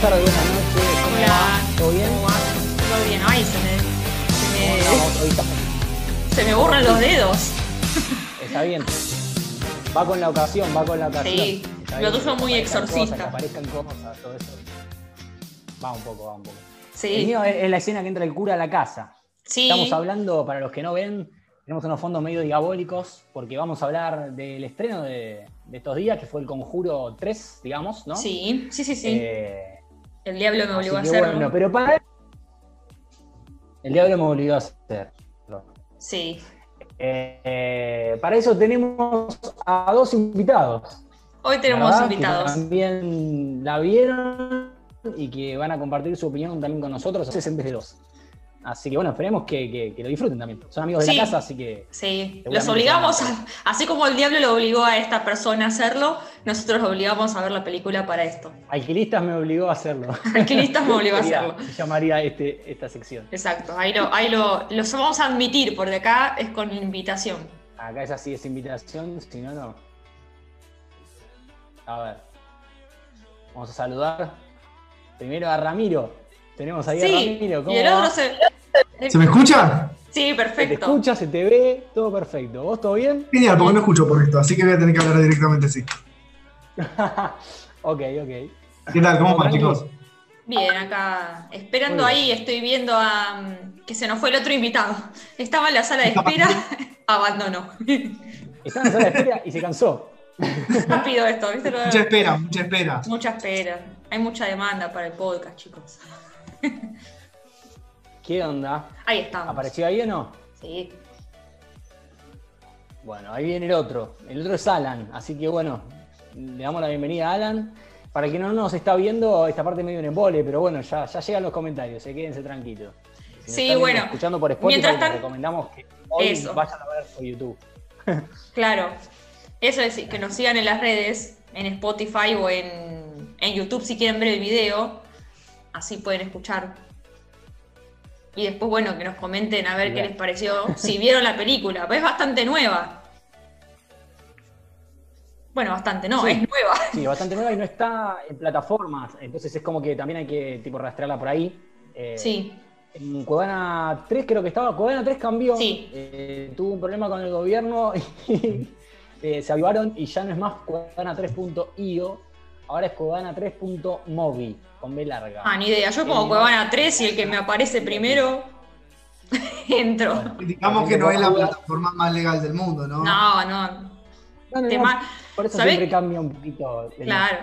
Buenas tardes, buenas noches. ¿Cómo Hola. va? ¿Todo bien? ¿Cómo va? Todo bien. Ay, se me, se ¿Cómo me, se me borran los dedos. Está bien. Va con la ocasión, va con la ocasión. Sí, Está lo tuyo muy exorcista. cosas, que aparezcan cosas, todo eso. Va un poco, va un poco. El Sí, mío es, es la escena que entra el cura a la casa. sí. Estamos hablando, para los que no ven, tenemos unos fondos medio diabólicos, porque vamos a hablar del estreno de, de estos días, que fue el Conjuro 3, digamos, ¿no? Sí, sí, sí, sí. Eh, El diablo me obligó a así hacerlo. bueno, pero para... El diablo me obligó a hacerlo. Sí. Eh, para eso tenemos a dos invitados. Hoy tenemos ¿verdad? invitados. Que también la vieron y que van a compartir su opinión también con nosotros, es en vez de dos. Así que bueno, esperemos que, que- que lo disfruten también. Son amigos de la casa, así que Sí, los obligamos, a- así como el diablo lo obligó a esta persona a hacerlo, nosotros los obligamos a ver la película para esto. Alquilistas me obligó a hacerlo. Alquilistas me obligó a hacerlo. Llamaría este, esta sección. Exacto, ahí lo, ahí lo, los vamos a admitir, porque acá es con invitación. Acá es así, es invitación, si no, no. A ver. Vamos a saludar primero a Ramiro. Tenemos ahí a Ramiro. ¿Cómo y el va? otro se... ¿Se me escucha? Sí, Se te perfecto. escucha, se te ve, todo perfecto. ¿Vos todo bien? Genial, porque no escucho por esto, así que voy a tener que hablar directamente así. ok, ok. ¿Qué tal? ¿Cómo van, chicos? Bien, acá esperando bien. ahí, estoy viendo a mm, que se nos fue el otro invitado. Estaba en la sala de espera, abandonó. Estaba en la sala de espera y se cansó. Rápido esto, ¿viste? Lo de- Mucha espera, mucha espera. Mucha espera. Hay mucha demanda para el podcast, chicos. ¿Qué onda? Ahí estamos. ¿Apareció ahí o no? Sí. Bueno, ahí viene el otro. El otro es Alan. Así que bueno, le damos la bienvenida a Alan. Para que no nos está viendo, esta parte medio un embole, pero bueno, ya, ya llegan los comentarios, eh, quédense tranquilos. Si Sí, están bueno. Escuchando por Spotify, Mientras les recomendamos que hoy Eso. vayan a ver por YouTube. Claro. Eso es que nos sigan en las redes, en Spotify o en, en YouTube si quieren ver el video. Así pueden escuchar. Y después, bueno, que nos comenten a ver qué les pareció. Si vieron la película, pues es bastante nueva. Bueno, bastante, no, Sí. es nueva. Sí, bastante nueva y no está en plataformas. Entonces es como que también hay que tipo rastrearla por ahí. Eh, Sí, En Cuevana 3 creo que estaba. Cuevana 3 cambió. Sí. eh, tuvo un problema con el gobierno y eh, se avivaron y ya no es más Cuevana3.io. Ahora es Cuevana3.movi con B larga. ah, ni idea. Yo pongo Cuevana 3 y el que me aparece primero, entro. Bueno. Digamos que no es la plataforma más legal del mundo, ¿no? No, no. No, no, te no, ma- por eso ¿sabés? siempre cambia un poquito. el- Claro.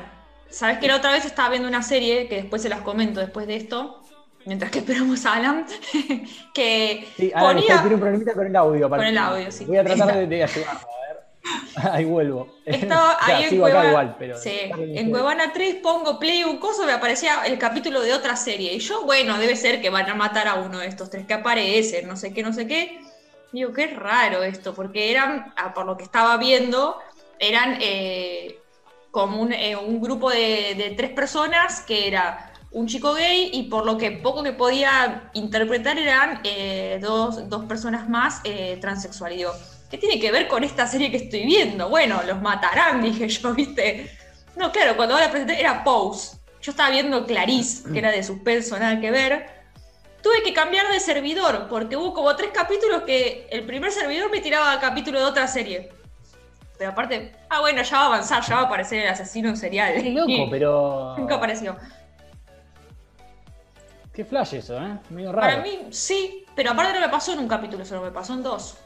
¿Sabes que la otra vez estaba viendo una serie, que después se las comento después de esto, mientras que esperamos a Alan, que Sí, Alan, ponía... tiene un problemita con el audio. Con el audio, sí. Voy a tratar de, de ayudarlo, a ver. Ahí vuelvo. Estaba ahí en, sigo acá Cueva- igual, pero. sí, en. Cuevana 3 pongo play un coso, me aparecía el capítulo de otra serie. Y yo, bueno, debe ser que van a matar a uno de estos tres que aparecen, no sé qué, no sé qué. Digo, qué raro esto, porque eran, ah, por lo que estaba viendo, eran eh, como un, eh, un grupo de, de tres personas que era un chico gay y por lo que poco que podía interpretar eran eh, dos, dos personas más eh, transexual. ¿Qué tiene que ver con esta serie que estoy viendo? Bueno, los matarán, dije yo, ¿viste? No, claro, cuando ahora presenté era Pose. Yo estaba viendo Clarice, que era de suspenso, nada que ver. Tuve que cambiar de servidor, porque hubo como tres capítulos que el primer servidor me tiraba capítulo de otra serie. Pero aparte, ah, bueno, ya va a avanzar, ya va a aparecer el asesino serial. Qué loco, pero. Nunca apareció. Qué flash eso, ¿eh? Medio raro. Para mí, sí, pero aparte no me pasó en un capítulo, solo me pasó en dos.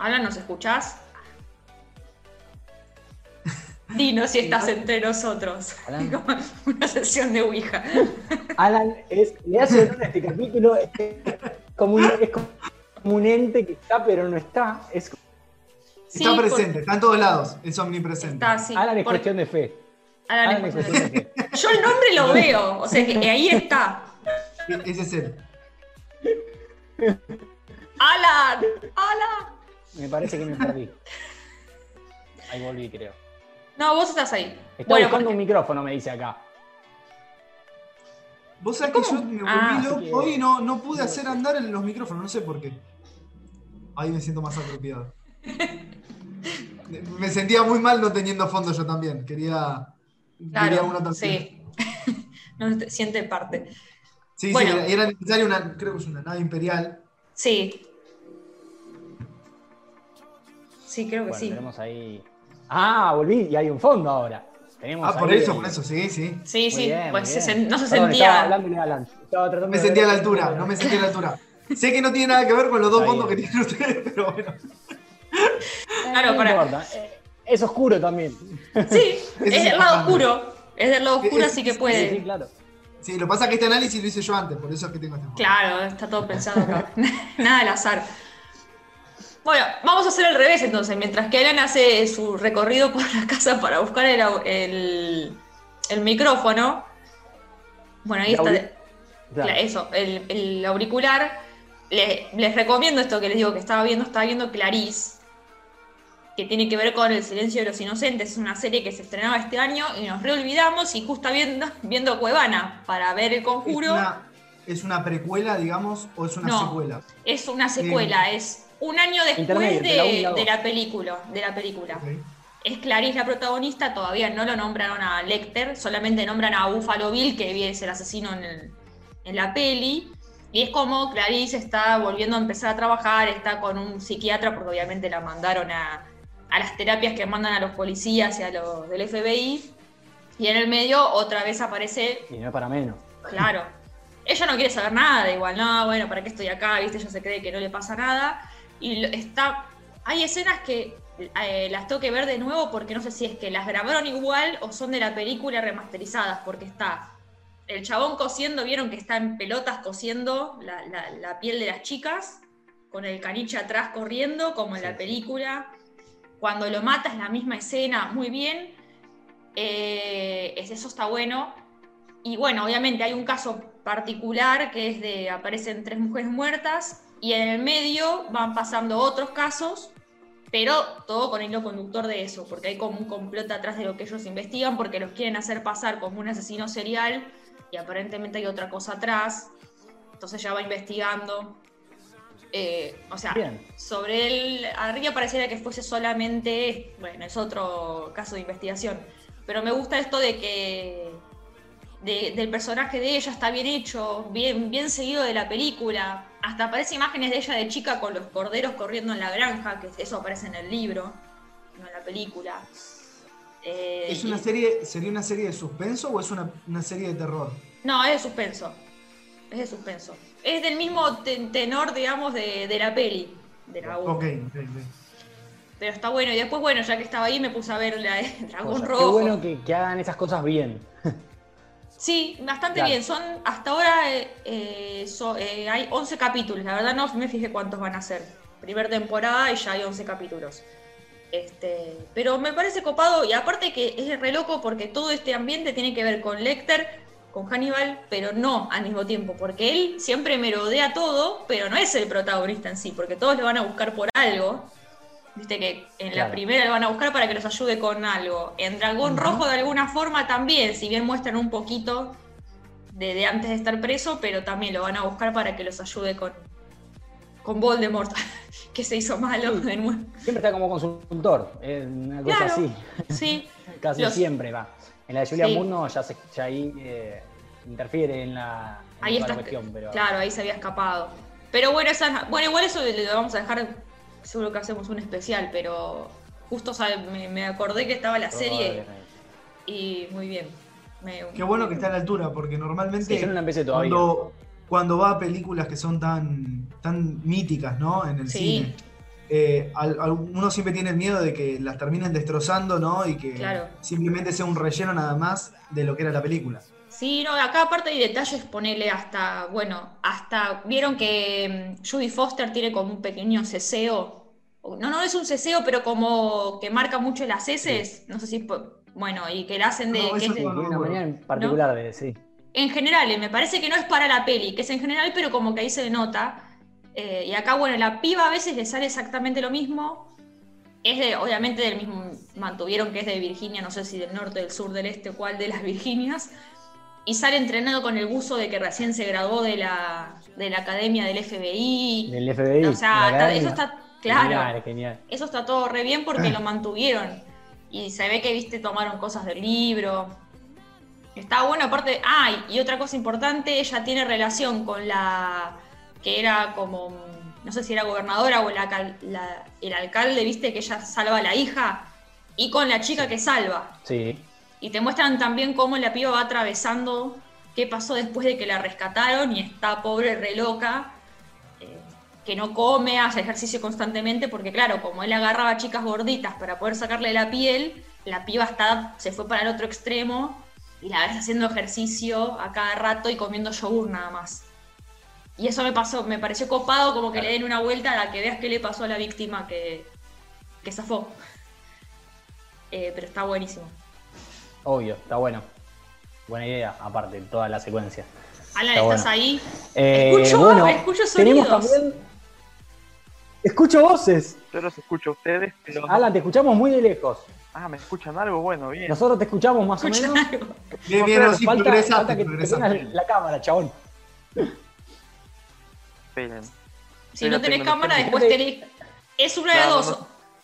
Alan, ¿nos escuchás? Dinos si estás entre nosotros. Alan. Como Una sesión de Ouija. Alan es, le hace honor a este capítulo, es como, un, es como un ente que está pero no está. Es, Sí, está por- presente, está en todos lados, es omnipresente. Está. Alan es por- cuestión de fe. Alan Alan es es cuestión de- fe. Yo el nombre lo veo, o sea que ahí está. Ese es él. Alan, Alan. Me parece que me perdí. Ahí volví, creo. No, vos estás ahí. Está Bueno, buscando porque- un micrófono, me dice acá. Vos sabés que yo me volví Ah, loco sí que- hoy y no, no pude hacer andar en los micrófonos, no sé por qué. Ahí me siento más apropiado. Me sentía muy mal no teniendo fondo yo también. Quería Claro, uno también. sí. no te- siente parte. Sí, Bueno. sí, era, era necesaria una, creo que es una nave imperial. Sí. Sí, creo que Bueno, sí. tenemos ahí. Ah, volví y hay un fondo ahora. Tenemos Ah, por ahí eso, el- por eso, sí, sí. Sí, Muy sí, bien, pues se sen- no se Perdón, sentía. Estaba hablando de Alan. Estaba tratando Me de sentí a la altura, no me sentí a la altura. Sé que no tiene nada que ver con los dos fondos que tienen ustedes, pero bueno. Claro, no para- importa, eh, Es oscuro también. Sí, es es del lado oscuro. Es del lado oscuro, Es- así que puede. Sí, sí, claro. Sí, lo que pasa es que este análisis lo hice yo antes, por eso es que tengo este. Claro, está todo pensado acá. Nada al azar. Bueno, vamos a hacer al revés entonces. Mientras que Alan hace su recorrido por la casa para buscar el, el- el micrófono. Bueno, ahí está. Claro. Eso, el, el auricular. Le- les recomiendo esto que les digo que estaba viendo, estaba viendo Clarice, que tiene que ver con El silencio de los inocentes. Es una serie que se estrenaba este año y nos reolvidamos y justo viendo, viendo Cuevana para ver el ¿Es conjuro. una, ¿Es una precuela, digamos, o es una No. secuela? Es una secuela, es un año después de, la dos. de la película. De la película. Es Clarice la protagonista, todavía no lo nombraron a Lecter, solamente nombran a Buffalo Bill, que es el asesino en, el- en la peli. Y es como Clarice está volviendo a empezar a trabajar, está con un psiquiatra, porque obviamente la mandaron a, a las terapias que mandan a los policías y a los del FBI. Y en el medio otra vez aparece Y no es para menos. Claro. Ella no quiere saber nada, igual, no, bueno, ¿para qué estoy acá? ¿Viste? Ella se cree que no le pasa nada. Y está. Hay escenas que eh, las tengo que ver de nuevo porque no sé si es que las grabaron igual o son de la película remasterizadas, porque está el chabón cosiendo, vieron que está en pelotas cosiendo la, la- la piel de las chicas, con el caniche atrás corriendo, como en Sí, la película. Cuando lo mata es la misma escena, muy bien. Eh, es- eso está bueno. Y bueno, obviamente hay un caso particular que es de aparecen tres mujeres muertas y en el medio van pasando otros casos, pero todo con hilo conductor de eso, porque hay como un complot atrás de lo que ellos investigan porque los quieren hacer pasar como un asesino serial y aparentemente hay otra cosa atrás. Entonces ya va investigando. Eh, o sea, Bien. sobre él, arriba pareciera que fuese solamente, bueno, es otro caso de investigación, pero me gusta esto de que de- del personaje de ella está bien hecho, bien, bien seguido de la película, hasta aparece imágenes de ella de chica con los corderos corriendo en la granja, que eso aparece en el libro, no en la película. Eh, ¿Es y- una serie, ¿Sería una serie de suspenso o es una, una serie de terror? No, es de suspenso. Es de suspenso. Es del mismo te- tenor, digamos, de, de la peli. De la. Ok, ok, ok. Pero está bueno. Y después, bueno, ya que estaba ahí, me puse a ver la de Dragón Cosa. Qué Rojo. bueno que, que hagan esas cosas bien. Sí, bastante Claro. bien. Son, hasta ahora eh, eh, so- eh, hay 11 capítulos. La verdad no me fijé cuántos van a ser. Primer temporada y ya hay 11 capítulos. Este, pero me parece copado y aparte que es re loco porque todo este ambiente tiene que ver con Lecter, con Hannibal, pero no al mismo tiempo, porque él siempre merodea todo, pero no es el protagonista en sí, porque todos lo van a buscar por algo. Viste que en la primera lo van a buscar para que los ayude con algo. En Dragón. Rojo de alguna forma también, si bien muestran un poquito de, de antes de estar preso, pero también lo van a buscar para que los ayude con, con Voldemort, que se hizo malo Sí. de nuevo. Siempre está como consultor. Una cosa Claro. así. Sí, Casi Los- siempre va. En la de Julia Sí. Ya, se, ya ahí eh, interfiere en la, en ahí está. cuestión. Pero Claro, ahí se había escapado. Pero bueno, esa, bueno, igual eso lo vamos a dejar, seguro que hacemos un especial, pero justo sabe, me, me acordé que estaba la serie y muy bien. Me- Qué bueno que está a la altura, porque normalmente Sí, no cuando, cuando va a películas que son tan, tan míticas, ¿no? En el Sí. cine, eh, al- al- uno siempre tiene el miedo de que las terminen destrozando, ¿no? Y que Claro. simplemente sea un relleno nada más de lo que era la película. Sí, no, acá aparte hay detalles, ponele hasta, bueno, hasta, vieron que mm, Judy Foster tiene como un pequeño ceseo, no, no es un ceseo, pero como que marca mucho las heces, no sé si, bueno, y que la hacen de, No, que es de- una manera en particular de sí. en general, eh, me parece que no es para la peli, que es en general, pero como que ahí se denota. Eh, y acá, bueno, la piba a veces le sale exactamente lo mismo. Es de, obviamente, del mismo, mantuvieron que es de Virginia, no sé si del norte, del sur, del este, cuál de las Virginias. Y sale entrenado con el buzo de que recién se graduó de la, de la academia del FBI. Del FBI. o sea, de la está- eso está, claro, Genial, genial. eso está todo re bien porque lo mantuvieron. Y se ve que, viste, tomaron cosas del libro. Está bueno, aparte. Ah, y otra cosa importante, ella tiene relación con la. que era como. no sé si era gobernadora o la- la- el alcalde, viste, que ella salva a la hija. Y con la chica que salva. Sí. Y te muestran también cómo la piba va atravesando qué pasó después de que la rescataron y está pobre, re loca, que no come, hace ejercicio constantemente, porque claro, como él agarraba chicas gorditas para poder sacarle la piel, la piba está, se fue para el otro extremo y la ves haciendo ejercicio a cada rato y comiendo yogur nada más. Y eso me pasó, me pareció copado como que le den una vuelta a la que veas qué le pasó a la víctima que, que zafó. Eh, pero está buenísimo. Obvio, está bueno. Buena idea, aparte, toda la secuencia. Alan, Está ¿estás bueno. ahí? Eh, Escucho- bueno, escucho tenemos sonidos. también. Escucho voces. Yo los escucho a ustedes, pero. Alan, te escuchamos muy de lejos. Ah, ¿me escuchan algo? Bueno, bien. Nosotros te escuchamos más o ¿Escuchan menos. algo? Bien, bien, no, sí, falta, progresaste, falta que te la cámara, chabón. Esperen. Si no tenés cámara, después tenés. Es una de dos.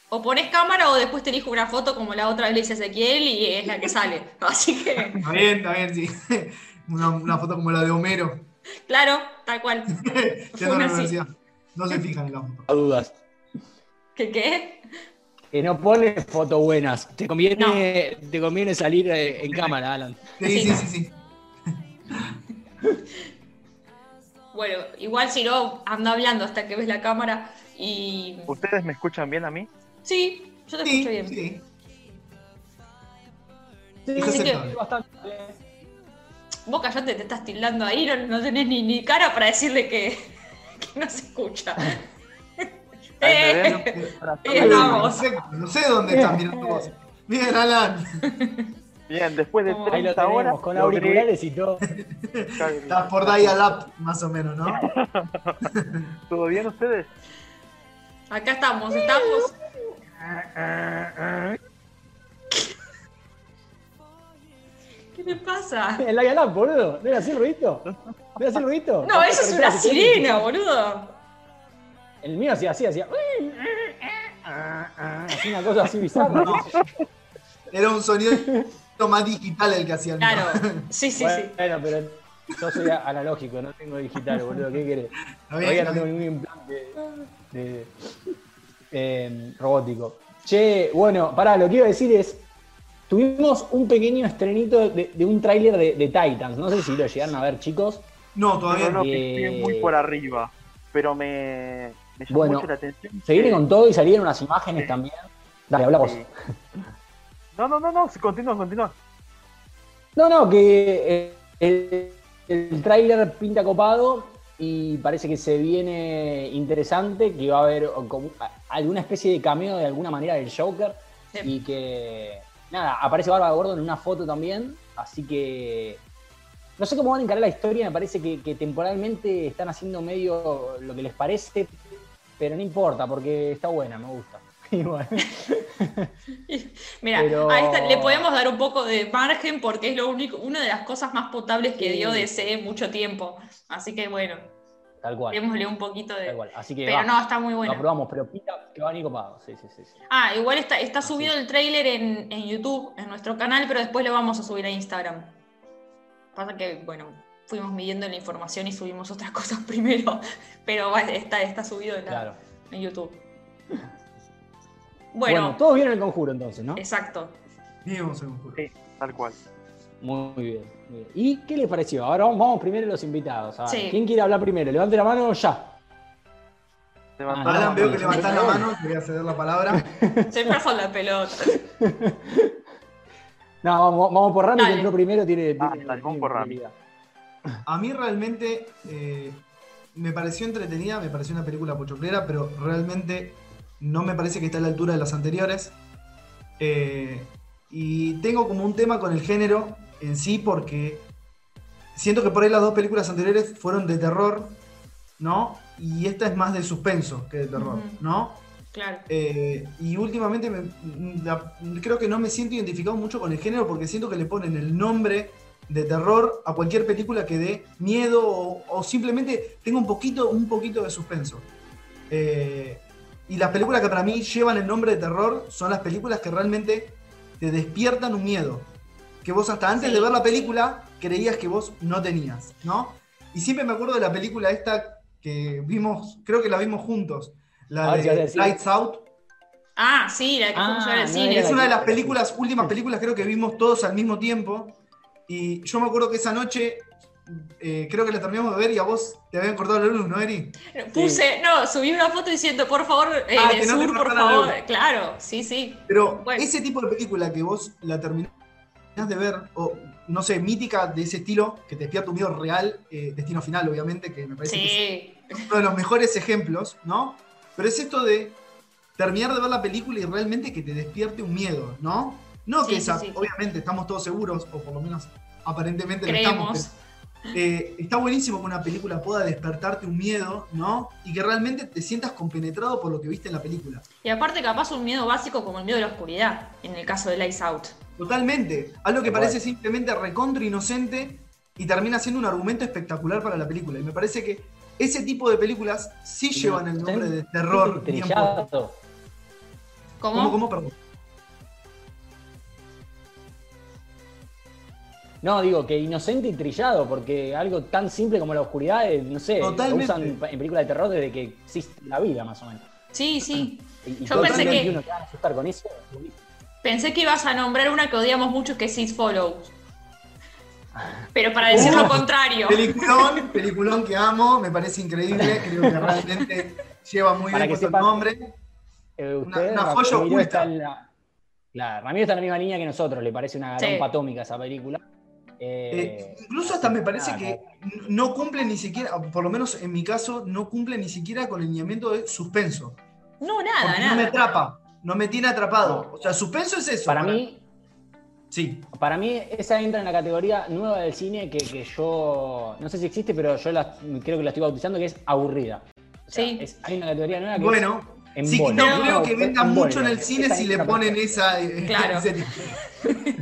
O pones cámara o después te elijo una foto como la otra vez le hice a Ezequiel y es la que sale. Así que, Está bien, está bien, sí. Una, una foto como la de Homero. claro, tal cual. Ya no, No se fijan en la foto. A dudas. ¿Qué qué? Que no pones fotos buenas. Te conviene, te conviene salir eh, en cámara, Alan. Sí, Sí. sí, sí. Bueno, igual si no, anda hablando hasta que ves la cámara y. ¿Ustedes me escuchan bien a mí? Sí, yo te Sí, escucho bien. sí. Sí, Así que- bastante. Vos callate, te estás tildando ahí, no, no tenés ni, ni cara para decirle que, que no se escucha. Eh. Perfecto, No sé dónde están mirando vos. Bien, Alan. Bien, después de Como- Ahí lo 30 horas. tenemos, con logré auriculares y todo. Estás por dial-up, más o menos, ¿no? ¿Todo bien ustedes? Acá estamos, estamos. ¿Qué le pasa? En la Galán, boludo. ¿No era así el ruidito? ¿No era así el ruidito? No, eso es una sirena, boludo. El mío hacía así, hacía. Así una cosa así bizarra. No. Era un sonido más digital el que hacía el mío. Claro, sí, sí, sí. Bueno, pero yo soy analógico, no tengo digital, boludo. ¿Qué querés? Bien, Todavía no tengo ningún implante de, eh, robótico. Che, bueno, pará, lo que iba a decir es. Tuvimos un pequeño estrenito de, de un tráiler de, de Titans. No sé si lo llegaron a ver, chicos. No, todavía No, Eh, estoy muy por arriba. Pero me, me llamó Bueno, mucho la atención. Se viene con todo y salieron unas imágenes Sí. también. Dale, habla vos. No, no, no, no, continúa, continúa. No, no, que eh, el, el tráiler pinta copado y parece que se viene interesante, que va a haber como alguna especie de cameo de alguna manera del Joker Sí. y que, nada, aparece Bárbara Gordon en una foto también, así que no sé cómo van a encarar la historia, me parece que, que temporalmente están haciendo medio lo que les parece, pero no importa, porque está buena, me gusta. Igual. Mira, Pero- a esta le podemos dar un poco de margen porque es lo único, una de las cosas más potables que Sí. dio DC mucho tiempo. Así que bueno, Tal cual. démosle un poquito de. Tal cual. Así que Pero va, no, está muy lo bueno. aprobamos, pero pinta que va a venir copado. Sí, sí, sí. sí. Ah, igual está, está Así subido el tráiler en, en YouTube, en nuestro canal, pero después lo vamos a subir a Instagram. Pasa que, bueno, fuimos midiendo la información y subimos otras cosas primero, pero está, está subido en, la- Claro. en YouTube. Bueno, Bueno, todos vieron el conjuro entonces, ¿no? exacto. Vivimos en un juego. Sí, tal cual. Muy bien, muy bien. ¿Y qué les pareció? Ahora vamos, vamos primero los invitados. A ver, Sí. ¿Quién quiere hablar primero? Levante la mano ya. Levantá Ah, la veo que levantás la mano, te voy a ceder la palabra. Se pasó la pelota. No, vamos, vamos por Rami, que entró primero, tiene. Ah, tiene- dale, vamos por Rami. A mí realmente eh, me pareció entretenida, me pareció una película pochoclera, pero realmente no me parece que está a la altura de las anteriores. Eh, y tengo como un tema con el género en sí, porque siento que por ahí las dos películas anteriores fueron de terror, ¿no? Y esta es más de suspenso que de terror. ¿no? Claro. Eh, y últimamente me- la- creo que no me siento identificado mucho con el género porque siento que le ponen el nombre de terror a cualquier película que dé miedo o, o simplemente tenga un poquito, un poquito de suspenso. Eh, y las películas que para mí llevan el nombre de terror son las películas que realmente te despiertan un miedo. Que vos hasta antes Sí. de ver la película creías que vos no tenías, ¿no? Y siempre me acuerdo de la película esta que vimos, creo que la vimos juntos, la ver si vas a de. Lights Out. Ah, sí, la que fuimos a ver Ah, al no cine. Es una de las películas, últimas películas creo que vimos todos al mismo tiempo. Y yo me acuerdo que esa noche eh, creo que la terminamos de ver y a vos te habían cortado la luz, ¿no, Eri? Puse, no, subí una foto diciendo, por favor, eh, Ah, de que no te sur, por favor. Claro, sí, sí. Pero Bueno. ese tipo de película que vos la terminás de ver, o no sé, mítica de ese estilo, que te despierta un miedo real, eh, Destino Final, obviamente, que me parece que es uno de los mejores ejemplos, ¿no? Pero es esto de terminar de ver la película y realmente que te despierte un miedo, ¿no? No Sí, que sí, esa, sí. obviamente estamos todos seguros, o por lo menos aparentemente lo estamos. Pero, eh, está buenísimo que una película pueda despertarte un miedo, ¿no? Y que realmente te sientas compenetrado por lo que viste en la película. Y aparte, capaz un miedo básico como el miedo de la oscuridad, en el caso de Lights Out. Totalmente. Algo que parece simplemente recontra inocente y termina siendo un argumento espectacular para la película. Y me parece que ese tipo de películas sí llevan el nombre de terror. ¿Cómo? ¿Cómo, cómo, perdón? No, digo que inocente y trillado, porque algo tan simple como la oscuridad, eh, no sé, lo Totalmente. usan en películas de terror desde que existe la vida, más o menos. Sí, sí. Y, y Yo pensé que- uno te a asustar con eso. Pensé que ibas a nombrar una que odiamos mucho, que es It Follows. Pero para decir Uh, lo contrario. Peliculón, peliculón que amo, me parece increíble, creo que realmente lleva muy Para bien que puesto el sepan- nombre. Eh, Una- usted, una joya Ramiro, oculta. está en la, claro, Ramiro está en la misma línea que nosotros, le parece una Sí. garompa atómica esa película. Eh, Eh, incluso hasta me parece nada, que no cumple ni siquiera, por lo menos en mi caso, no cumple ni siquiera con el lineamiento de suspenso. No, nada, Porque no me nada. atrapa, no me tiene atrapado. O sea, suspenso es eso. Para mí, Sí. Para mí, esa entra en la categoría nueva del cine que, que yo, no sé si existe, pero yo la- creo que la estoy bautizando, que es aburrida. O sea, Sí. es- hay una categoría nueva que Bueno, es sí, no creo que es venda embole, mucho en el cine esa si le ponen esa. eh, Claro.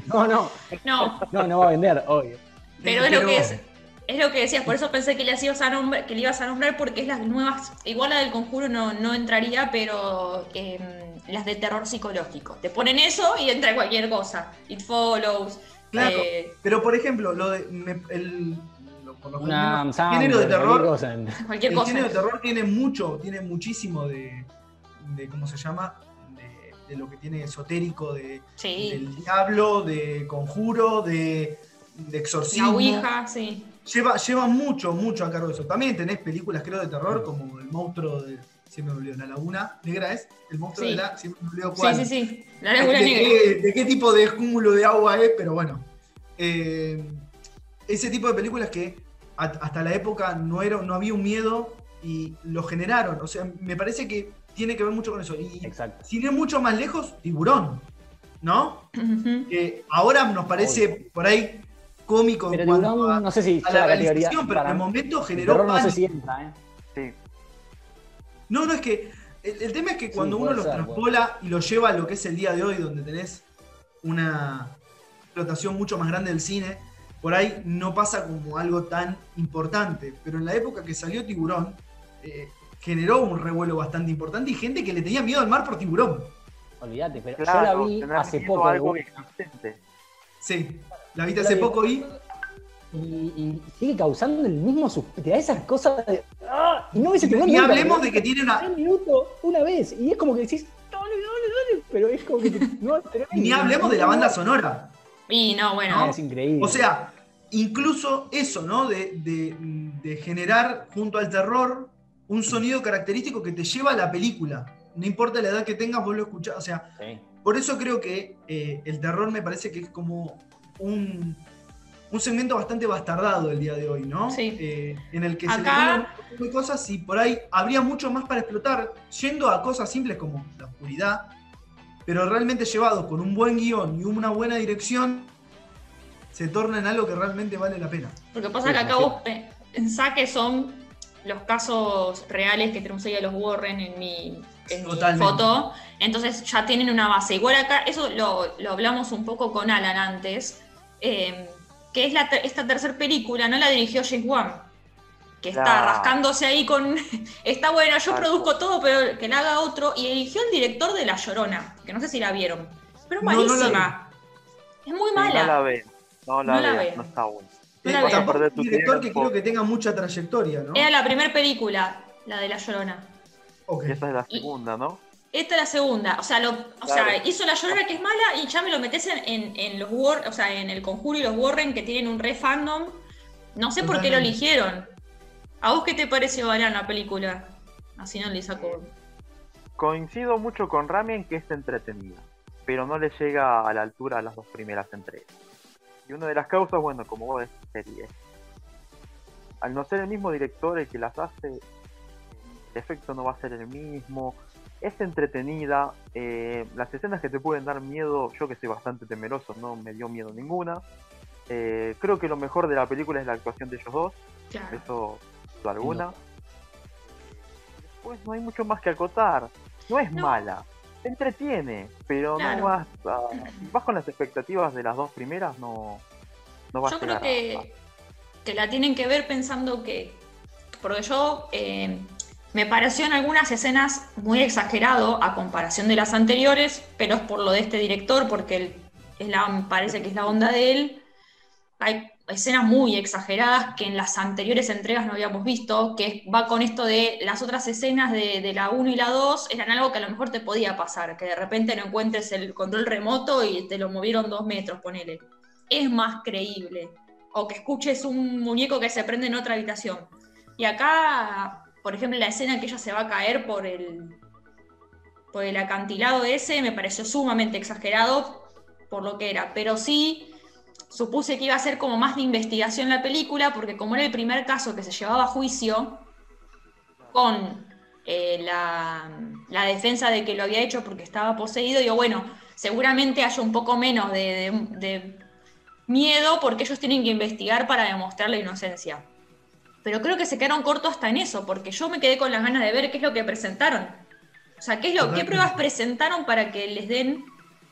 No, no, No, no, no va a vender, obvio. pero es lo que es. Es lo que decías, por eso pensé que le, ibas a nombrar, que le ibas a nombrar porque es las nuevas, igual la del conjuro no, no entraría, pero em, las de terror psicológico. Te ponen eso y entra cualquier cosa. It follows. Claro. eh, Pero por ejemplo, lo de. me- el, lo- por lo Una menos, género de cualquier terror. cosa. cualquier el cosa. género de terror tiene mucho, tiene muchísimo de, de ¿cómo se llama? De, de lo que tiene esotérico, de, Sí. del diablo, de conjuro, de, de exorcismo. La Ouija, sí. Lleva, lleva mucho, mucho a cargo de eso. También tenés películas, creo, de terror, como El monstruo de. Siempre me olvido, la laguna negra es. El monstruo Sí. de la. Siempre me olvido Sí, cuál. sí, sí. La de, laguna negra. qué, de qué tipo de cúmulo de agua es, pero bueno. Eh, ese tipo de películas que a- hasta la época no, era, no había un miedo y lo generaron. O sea, me parece que tiene que ver mucho con eso. Y Exacto. sin ir mucho más lejos, tiburón. ¿No? Que ahora nos parece por ahí cómico Pero Tiburón, a, no sé si a la la categoría. pero en el momento el generó terror no sé pánico. si entra, ¿eh? Sí. No, no, es que el, el tema es que Sí, cuando uno puede lo ser, traspola y lo lleva a lo que es el día de hoy, donde tenés una explotación mucho más grande del cine, por ahí no pasa como algo tan importante. Pero en la época que salió Tiburón, eh, generó un revuelo bastante importante y gente que le tenía miedo al mar por Tiburón. Olvídate, pero yo la vi hace poco. algo. Sí, la viste La hace vi. poco y y, y sigue causando el mismo da esas cosas de. ¡Ah! Y no el ni tiburón nunca, hablemos de que tiene una... tres minutos una vez. Y es como que decís, dale, dale, dale. Pero es como que no termina. Ni hablemos de la banda sonora. Y no, bueno. Ah, es increíble. O sea, incluso eso, ¿no? De, de- de generar junto al terror un sonido característico que te lleva a la película. No importa la edad que tengas, vos lo escuchás. O sea, Sí. por eso creo que eh, el terror me parece que es como un, un segmento bastante bastardado el día de hoy, ¿no? Sí. Eh, en el que se Acá- le montón de cosas y por ahí habría mucho más para explotar, yendo a cosas simples como la oscuridad, pero realmente llevados con un buen guion y una buena dirección, se torna en algo que realmente vale la pena. Lo que pasa que acá vos pe- pensá que son los casos reales que tenemos ahí a los Warren en mi, en mi Totalmente. foto. Entonces ya tienen una base. Igual acá, eso lo, lo hablamos un poco con Alan antes, eh, que es la ter- esta tercera película, no la dirigió James Wan, que está rascándose ahí con... está bueno, yo produzco todo, pero que la haga otro. Y eligió el director de La Llorona, que no sé si la vieron. Pero es No, no la malísima. es muy mala. no la ve. No la, No la no está bueno. No es un director que creo que tenga mucha trayectoria, ¿no? Era la primera película, la de La Llorona. Ok. Y esta es la Y- segunda, ¿no? Esta es la segunda. O sea, lo, o Claro. sea, hizo La Llorona que es mala y ya me lo metes en, en, en los War, o sea, en el Conjuro y los Warren que tienen un re fandom. No sé por qué lo eligieron. ¿A vos qué te pareció, Alan, la película? Así no le saco. Coincido mucho con Rami en que es entretenida, pero no le llega a la altura a las dos primeras entregas. Y una de las causas, bueno, como vos decís, serie. Al no ser el mismo director el que las hace, el efecto no va a ser el mismo. Es entretenida, eh, las escenas que te pueden dar miedo, yo que soy bastante temeroso, no me dio miedo ninguna. Eh, creo que lo mejor de la película es la actuación de ellos dos, Claro. eso alguna. Después no hay mucho más que acotar. No es No. mala, te entretiene, pero Claro. no vas a, si vas con las expectativas de las dos primeras, no, no vas Yo a creo a- que, que la tienen que ver pensando que. Porque yo eh, me pareció en algunas escenas muy exagerado a comparación de las anteriores, pero es por lo de este director, porque él- es la, parece que es la onda de él. Hay escenas muy exageradas que en las anteriores entregas no habíamos visto, que va con esto de las otras escenas de, de la 1 y la 2, eran algo que a lo mejor te podía pasar, que de repente no encuentres el control remoto y te lo movieron dos metros, ponele es más creíble. O que escuches un muñeco que se prende en otra habitación. Y acá, por ejemplo, la escena que ella se va a caer por el, por el acantilado ese me pareció sumamente exagerado por lo que era. Pero sí supuse que iba a ser como más de investigación la película, porque como era el primer caso que se llevaba a juicio, con eh, la, la defensa de que lo había hecho porque estaba poseído, digo, bueno, seguramente haya un poco menos de, miedo porque ellos tienen que investigar para demostrar la inocencia. Pero creo que se quedaron cortos hasta en eso, porque yo me quedé con las ganas de ver qué es lo que presentaron. O sea, qué, es lo, qué pruebas presentaron para que les den,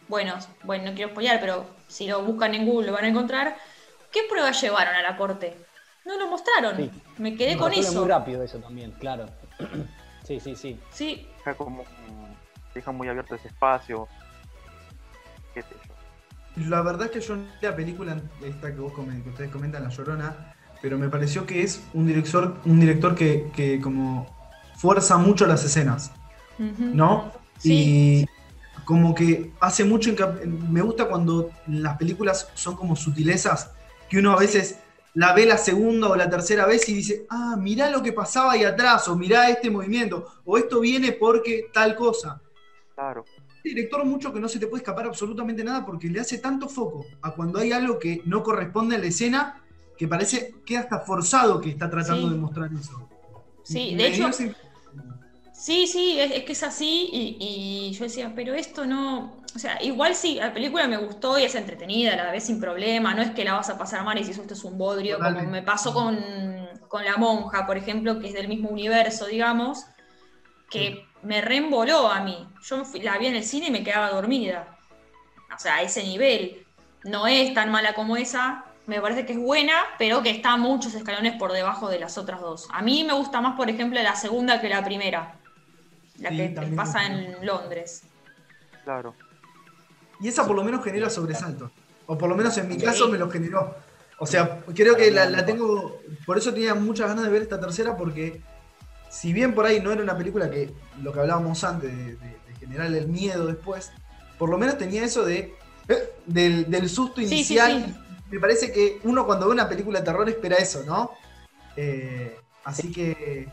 bueno, bueno, no quiero spoilear, pero si lo buscan en Google lo van a encontrar. ¿Qué pruebas llevaron a la corte? No lo mostraron. Sí. Me quedé con eso. muy rápido eso también, claro. sí, sí, sí. Sí, deja como deja muy abierto ese espacio. Qué sé yo. La verdad es que yo la película esta que, vos que ustedes comentan, La Llorona, pero me pareció que es un director, un director que, que como fuerza mucho las escenas. ¿no? Sí. Y como que hace mucho Me gusta cuando las películas son como sutilezas, que uno a veces la ve la segunda o la tercera vez y dice, ah, mirá lo que pasaba ahí atrás, o mirá este movimiento, o esto viene porque tal cosa. Claro. director mucho que no se te puede escapar absolutamente nada porque le hace tanto foco a cuando hay algo que no corresponde a la escena que parece que hasta forzado que está tratando Sí. de mostrar eso. Sí, de hecho- ese- Sí, sí, es, es que es así y, y yo decía, pero esto no, o sea, igual sí, la película me gustó y es entretenida, la ves sin problema, no es que la vas a pasar mal y si esto es un bodrio, como me pasó con, con La Monja, por ejemplo, que es del mismo universo, digamos, que me reemboló a mí. Yo la vi en el cine y me quedaba dormida. O sea, a ese nivel. No es tan mala como esa, me parece que es buena, pero que está muchos escalones por debajo de las otras dos. A mí me gusta más, por ejemplo, la segunda que la primera. La Sí, que pasa en Londres. Claro. Y esa por lo menos genera sobresalto. O por lo menos en mi Sí. caso me lo generó. O sea, creo que la, la tengo. Por eso tenía muchas ganas de ver esta tercera, porque si bien por ahí no era una película que lo que hablábamos antes, de, de- de generar el miedo después, por lo menos tenía eso de eh, del, del susto Sí, sí, inicial. sí. Me parece que uno cuando ve una película de terror espera eso, ¿no? Eh, así que.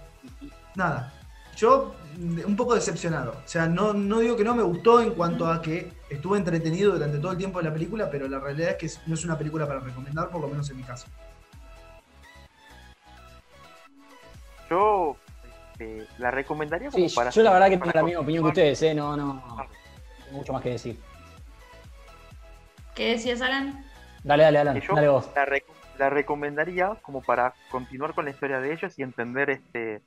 Nada. Yo mm, un poco decepcionado. O sea, no, no digo que no me gustó en cuanto a que estuve entretenido durante todo el tiempo de la película, pero la realidad es que no es una película para recomendar, por lo menos en mi caso. Yo este, la recomendaría como Sí, para. yo la verdad que tengo para la misma opinión que ustedes, ¿eh? No, no, no tengo mucho más que decir. ¿Qué decías, Alan? Dale, dale, Alan, yo dale vos. la, rec- la recomendaría como para continuar con la historia de ellos y entender este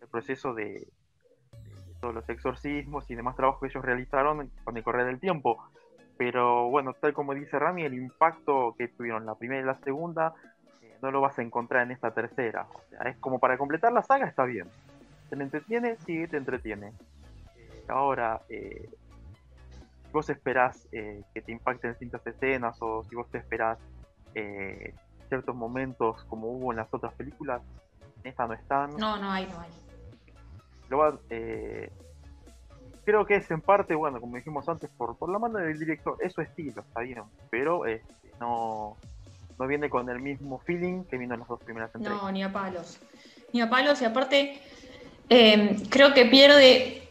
el proceso de, de todos los exorcismos y demás trabajos que ellos realizaron con el correr del tiempo. Pero bueno, tal como dice Rami, el impacto que tuvieron la primera y la segunda eh, no lo vas a encontrar en esta tercera. O sea, es como para completar la saga, está bien. ¿Te entretiene? Sí, te entretiene. Eh, ahora, eh, si vos esperás eh, que te impacten distintas escenas o si vos te esperás eh, ciertos momentos como hubo en las otras películas. En esta no están. No, no hay, no hay. Lo eh, creo que es en parte, bueno, como dijimos antes, por, por la mano del director. Es su estilo, está bien. Pero este, no, no viene con el mismo feeling que vino en las dos primeras entregas. No, ni a palos. Ni a palos. Y aparte, eh, creo que pierde.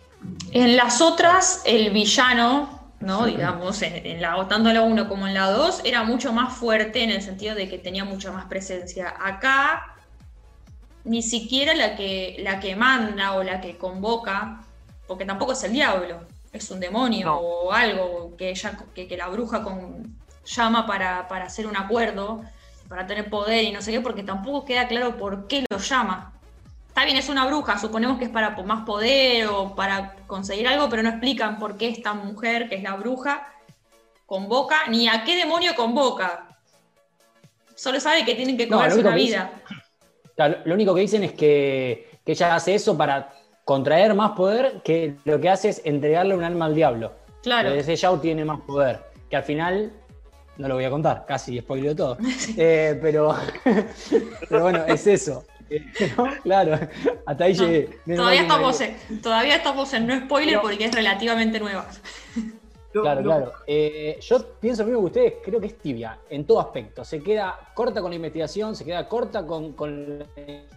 En las otras, el villano, ¿no? Digamos, en, en la, tanto en la 1 como en la 2, era mucho más fuerte en el sentido de que tenía mucha más presencia. Acá, ni siquiera la que, la que manda o la que convoca, porque tampoco es el diablo, es un demonio No. o algo que, ella, que, que la bruja con, llama para, para hacer un acuerdo, para tener poder y no sé qué, porque tampoco queda claro por qué lo llama. Está bien, es una bruja, suponemos que es para más poder o para conseguir algo, pero no explican por qué esta mujer, que es la bruja, convoca, ni a qué demonio convoca. Solo sabe que tienen que No, único una vida. Lo único que dicen es que, que ella hace eso para contraer más poder, que lo que hace es entregarle un alma al diablo. Claro. Entonces Yao tiene más poder, que al final, no lo voy a contar, casi spoileo todo. Eh, pero, pero bueno, es eso. ¿no? Claro, hasta ahí No, llegué. Menos Todavía estamos, en, todavía estamos en no spoiler Pero- porque es relativamente nueva. Claro, claro. Eh, yo pienso lo mismo que ustedes, creo que es tibia en todo aspecto. Se queda corta con la investigación, se queda corta con, con la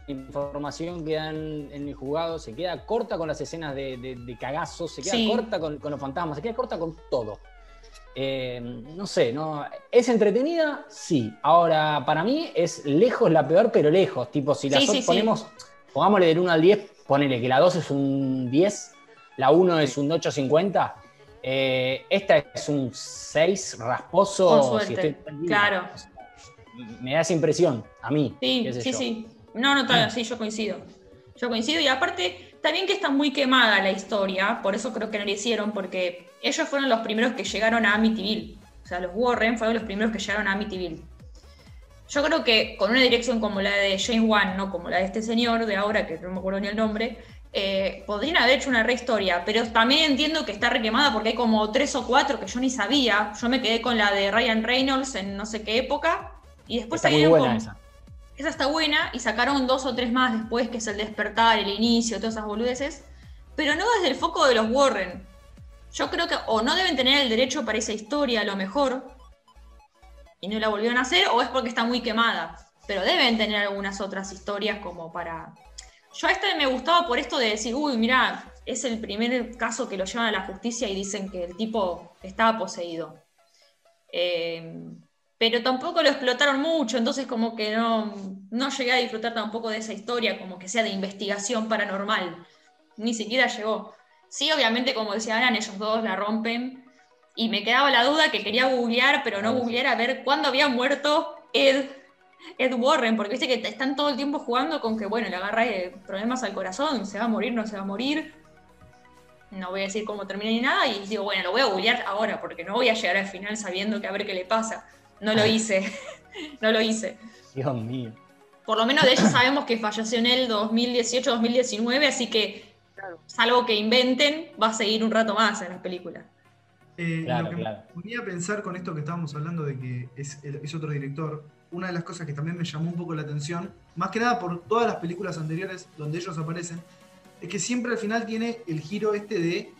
información que dan en el juzgado, se queda corta con las escenas de, de, de cagazos, se queda Sí. corta con, con los fantasmas, se queda corta con todo. Eh, no sé, no, ¿es entretenida? Sí. Ahora, para mí es lejos la peor, pero lejos. Tipo, si las Sí, sí, otras sí. ponemos, pongámosle del 1 al 10, ponele que la 2 es un 10, la 1 es un 8.50. Eh, esta es un 6 rasposo. Con suerte, claro. O sea, me da esa impresión, a mí. Sí, sí, yo. sí. No, no, está- sí, yo coincido. Yo coincido y aparte, también que está muy quemada la historia, por eso creo que no la hicieron, porque ellos fueron los primeros que llegaron a Amityville. O sea, los Warren fueron los primeros que llegaron a Amityville. Yo creo que con una dirección como la de James Wan, no como la de este señor de ahora, que no me acuerdo ni el nombre, eh, podrían haber hecho una rehistoria, pero también entiendo que está requemada porque hay como tres o cuatro que yo ni sabía. Yo me quedé con la de Ryan Reynolds en no sé qué época, y después Está muy buena con- esa. Esa está buena y sacaron dos o tres más después, que es el despertar, el inicio, todas esas boludeces, pero no desde el foco de los Warren. Yo creo que o no deben tener el derecho para esa historia a lo mejor, y no la volvieron a hacer, o es porque está muy quemada, pero deben tener algunas otras historias como para... Yo a este me gustaba por esto de decir, uy, mira, es el primer caso que lo llevan a la justicia y dicen que el tipo estaba poseído. Eh, pero tampoco lo explotaron mucho, entonces como que no, no llegué a disfrutar tampoco de esa historia, como que sea de investigación paranormal. Ni siquiera llegó. Sí, obviamente, como decía Alan, ellos dos la rompen. Y me quedaba la duda que quería googlear, pero no Ah, googlear a ver cuándo había muerto Ed, Ed Warren, porque viste que están todo el tiempo jugando con que, bueno, le agarra eh, problemas al corazón, se va a morir, no se va a morir. No voy a decir cómo termina ni nada, y digo, bueno, lo voy a googlear ahora, porque no voy a llegar al final sabiendo que a ver qué le pasa. No lo hice, no lo hice. Dios mío. Por lo menos de ella sabemos que falleció en el 2018-2019, así que, salvo que inventen, va a seguir un rato más en las películas. Eh, Claro, lo que claro. me ponía a pensar con esto que estábamos hablando de que es, el- es otro director, una de las cosas que también me llamó un poco la atención, más que nada por todas las películas anteriores donde ellos aparecen, es que siempre al final tiene el giro este de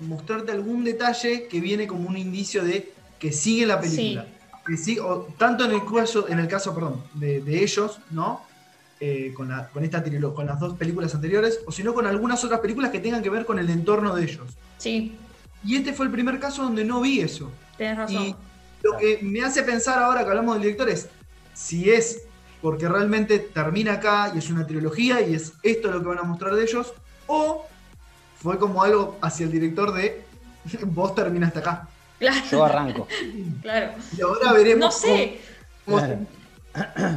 mostrarte algún detalle que viene como un indicio de que sigue la película. Que sí, o tanto en el caso, en el caso perdón, de, de ellos, ¿no? Eh, con, la- con esta trilogía, con las dos películas anteriores, o si no con algunas otras películas que tengan que ver con el entorno de ellos. Sí, Y este fue el primer caso donde no vi eso. tenés razón. Y lo que me hace pensar ahora que hablamos del director es si es porque realmente termina acá y es una trilogía y es esto lo que van a mostrar de ellos, o fue como algo hacia el director de vos terminaste acá. Claro, Yo arranco. claro. Y ahora veremos. No sé. cómo- Claro.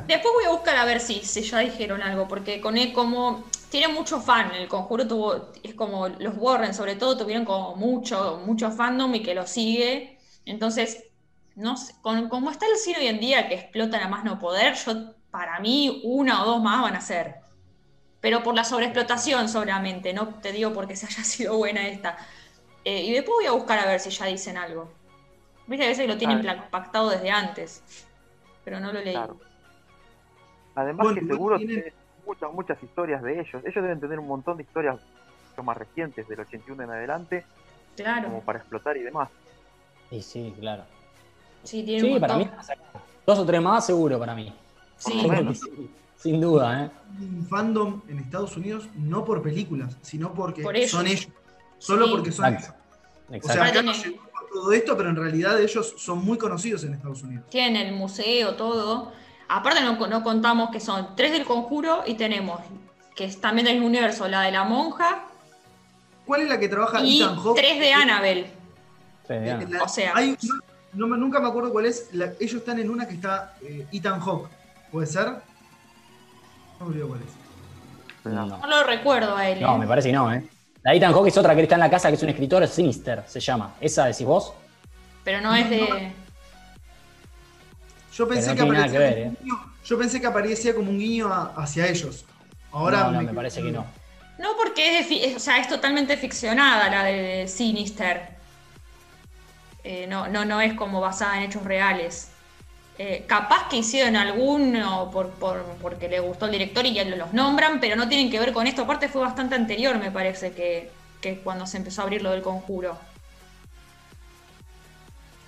Después voy a buscar a ver si, si ya dijeron algo, porque con él como tiene mucho fan, el conjuro tuvo, es como los Warren sobre todo tuvieron como mucho, mucho fandom y que lo sigue. Entonces, no sé, con, como está el cine hoy en día que explotan a más no poder, yo para mí una o dos más van a ser. Pero por la sobreexplotación solamente, no te digo porque se haya sido buena esta. Eh, y después voy a buscar a ver si ya dicen algo. Viste, a veces lo tienen pactado desde antes. pero no lo leí. Claro. Además Bueno, que seguro tienen- tienen muchas, muchas historias de ellos. Ellos deben tener un montón de historias mucho más recientes, del 81 en adelante, como Claro. para explotar y demás. Y sí, claro. Sí, tiene Sí, un para mí. Dos o tres más seguro para mí. Sí. Sin duda, ¿eh? un fandom en Estados Unidos no por películas, sino porque Por son ellos. Solo Sí. porque son. Exacto. O sea, acá nos llegó por todo esto, pero en realidad ellos son muy conocidos en Estados Unidos. Tienen el museo, todo. Aparte no, no contamos que son tres del conjuro y tenemos, que es también del universo, la de la monja ¿Cuál es la que trabaja y Ethan Hawke? tres de Annabelle. Sí, ya. la- O sea- hay- no, nunca me acuerdo cuál es. la- ellos están en una que está eh, Ethan Hawke. ¿Puede ser? No me olvido cuál es. No. No lo recuerdo a él. No, ¿eh? me parece que no, ¿eh? La Ethan Hawke es otra que está en la casa, que es un escritor, Sinister, se llama. ¿Esa decís vos? Pero no es de. Yo pensé, no que aparecía que ver, como un guiño- yo pensé que aparecía como un guiño a- hacia ellos. Ahora no, no, me parece que no. No, porque es, de o sea, es totalmente ficcionada la de Sinister. Eh, no, no, no es como basada en hechos reales. Eh, capaz que hicieron alguno por, por- porque le gustó el director y ya los nombran, pero no tienen que ver con esto. Aparte fue bastante anterior, me parece, que, que cuando se empezó a abrir lo del conjuro.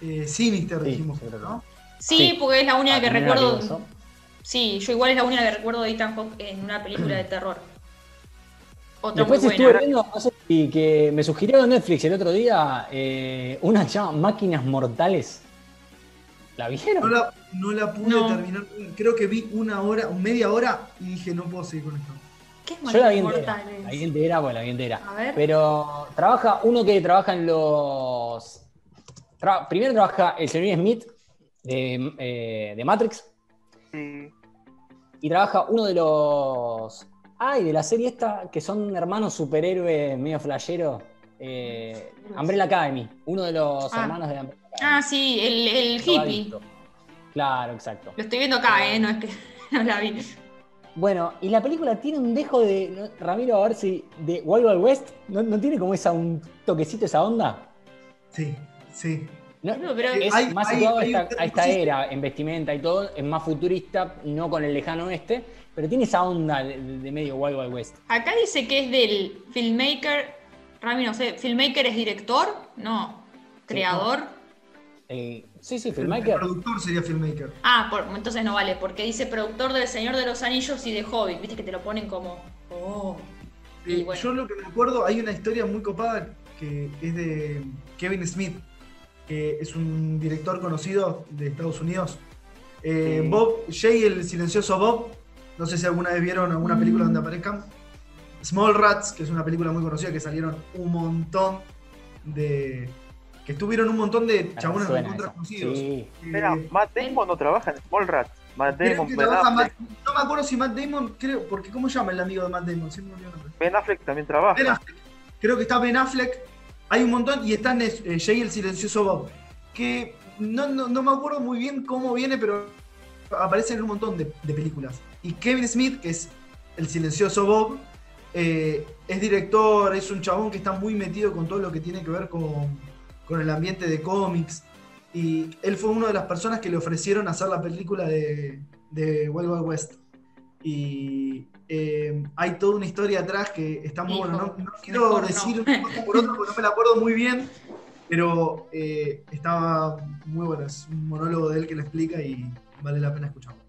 Eh, Sinister Sí, dijimos, ¿no? Sí, Sí. porque es la única Ah, que recuerdo. que. Sí, yo igual es la única que recuerdo de Ethan Hawke en una película de terror. Otra Después muy estuve buena. viendo, no sé si que me sugirieron Netflix el otro día, eh, una que se llama Máquinas Mortales. ¿La vieron? No la, no la pude No. terminar. Creo que vi una hora, media hora y dije, no puedo seguir con esto. ¿Qué es Yo la vi entera. La vi entera, pues la vi entera. A ver. Pero trabaja uno que trabaja en los. tra- primero trabaja el señor Smith de, eh, de Matrix. Sí, Y trabaja uno de los. Ay, de la serie esta, que son hermanos superhéroes medio flasheros. Eh, Umbrella Academy. Uno de los Ah. hermanos de Umbrella Academy. Ah, sí, el, el hippie. Claro, exacto. Lo estoy viendo acá, ¿eh? No es que no la vi. Bueno, y la película tiene un dejo de. ¿no? Ramiro, a ver si. de Wild Wild West. ¿No, no tiene como esa un toquecito esa onda? Sí, sí. No, pero- es Hay- más hay- situado a esta, un- a esta era, en vestimenta y todo, es más futurista, no con el lejano oeste, pero tiene esa onda de, de medio Wild Wild West. Acá dice que es del filmmaker. Rami, no sé, ¿filmmaker es director? No. ¿Creador? Eh, sí, sí, El, filmmaker. productor sería filmmaker. Ah, por- entonces no vale, porque dice productor del Señor de los Anillos y de Hobbit. Viste que te lo ponen como. Oh. Y Eh, bueno. Yo lo que me acuerdo, hay una historia muy copada que es de Kevin Smith, que es un director conocido de Estados Unidos. Eh, Sí. Bob, Jay el silencioso Bob, no sé si alguna vez vieron alguna película Mm. donde aparezcan. Small Rats, que es una película muy conocida, que salieron un montón de... que estuvieron un montón de Ah, chabones recontra conocidos. Sí. Mira, Eh, Matt Damon no trabaja en Small Rats. Matt Damon, Ben Affleck. Matt- no me acuerdo si Matt Damon, creo, porque ¿cómo llama el amigo de Matt Damon? Siempre me olvido el nombre. Ben Affleck también trabaja. Ben Affleck. Creo que está Ben Affleck. Hay un montón y están eh, Jay el silencioso Bob. Que no, no, no me acuerdo muy bien cómo viene, pero aparecen en un montón de, de películas. Y Kevin Smith, que es el silencioso Bob, eh, es director, es un chabón que está muy metido con todo lo que tiene que ver con, con el ambiente de cómics. Y él fue una de las personas que le ofrecieron hacer la película de, de Wild Wild West. Y eh, hay toda una historia atrás que está muy buena. No, no quiero no. decir una cosa por otra porque no me la acuerdo muy bien, pero eh, estaba muy bueno. Es un monólogo de él que le explica y vale la pena escucharlo.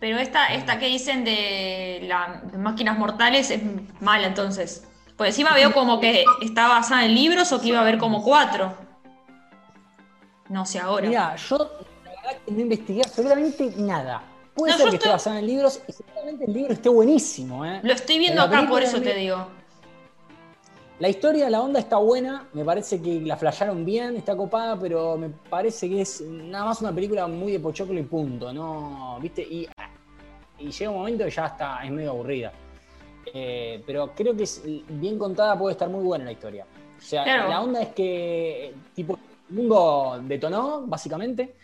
Pero esta, esta que dicen de las máquinas mortales es mala entonces. Pues encima veo como que está basada en libros o que iba a haber como cuatro. No sé ahora. Mira, yo la verdad que no investigué absolutamente nada. Puede No, ser que esté basado en libros y seguramente el libro esté buenísimo, ¿eh? Lo estoy viendo acá, por eso te digo. La historia, la onda está buena, me parece que la flasharon bien, está copada, pero me parece que es nada más una película muy de pochoclo y punto, ¿no? ¿Viste? Y, y llega un momento que ya está, es medio aburrida. Eh, pero creo que es, bien contada puede estar muy buena la historia. O sea, Claro. la onda es que tipo, el mundo detonó, básicamente,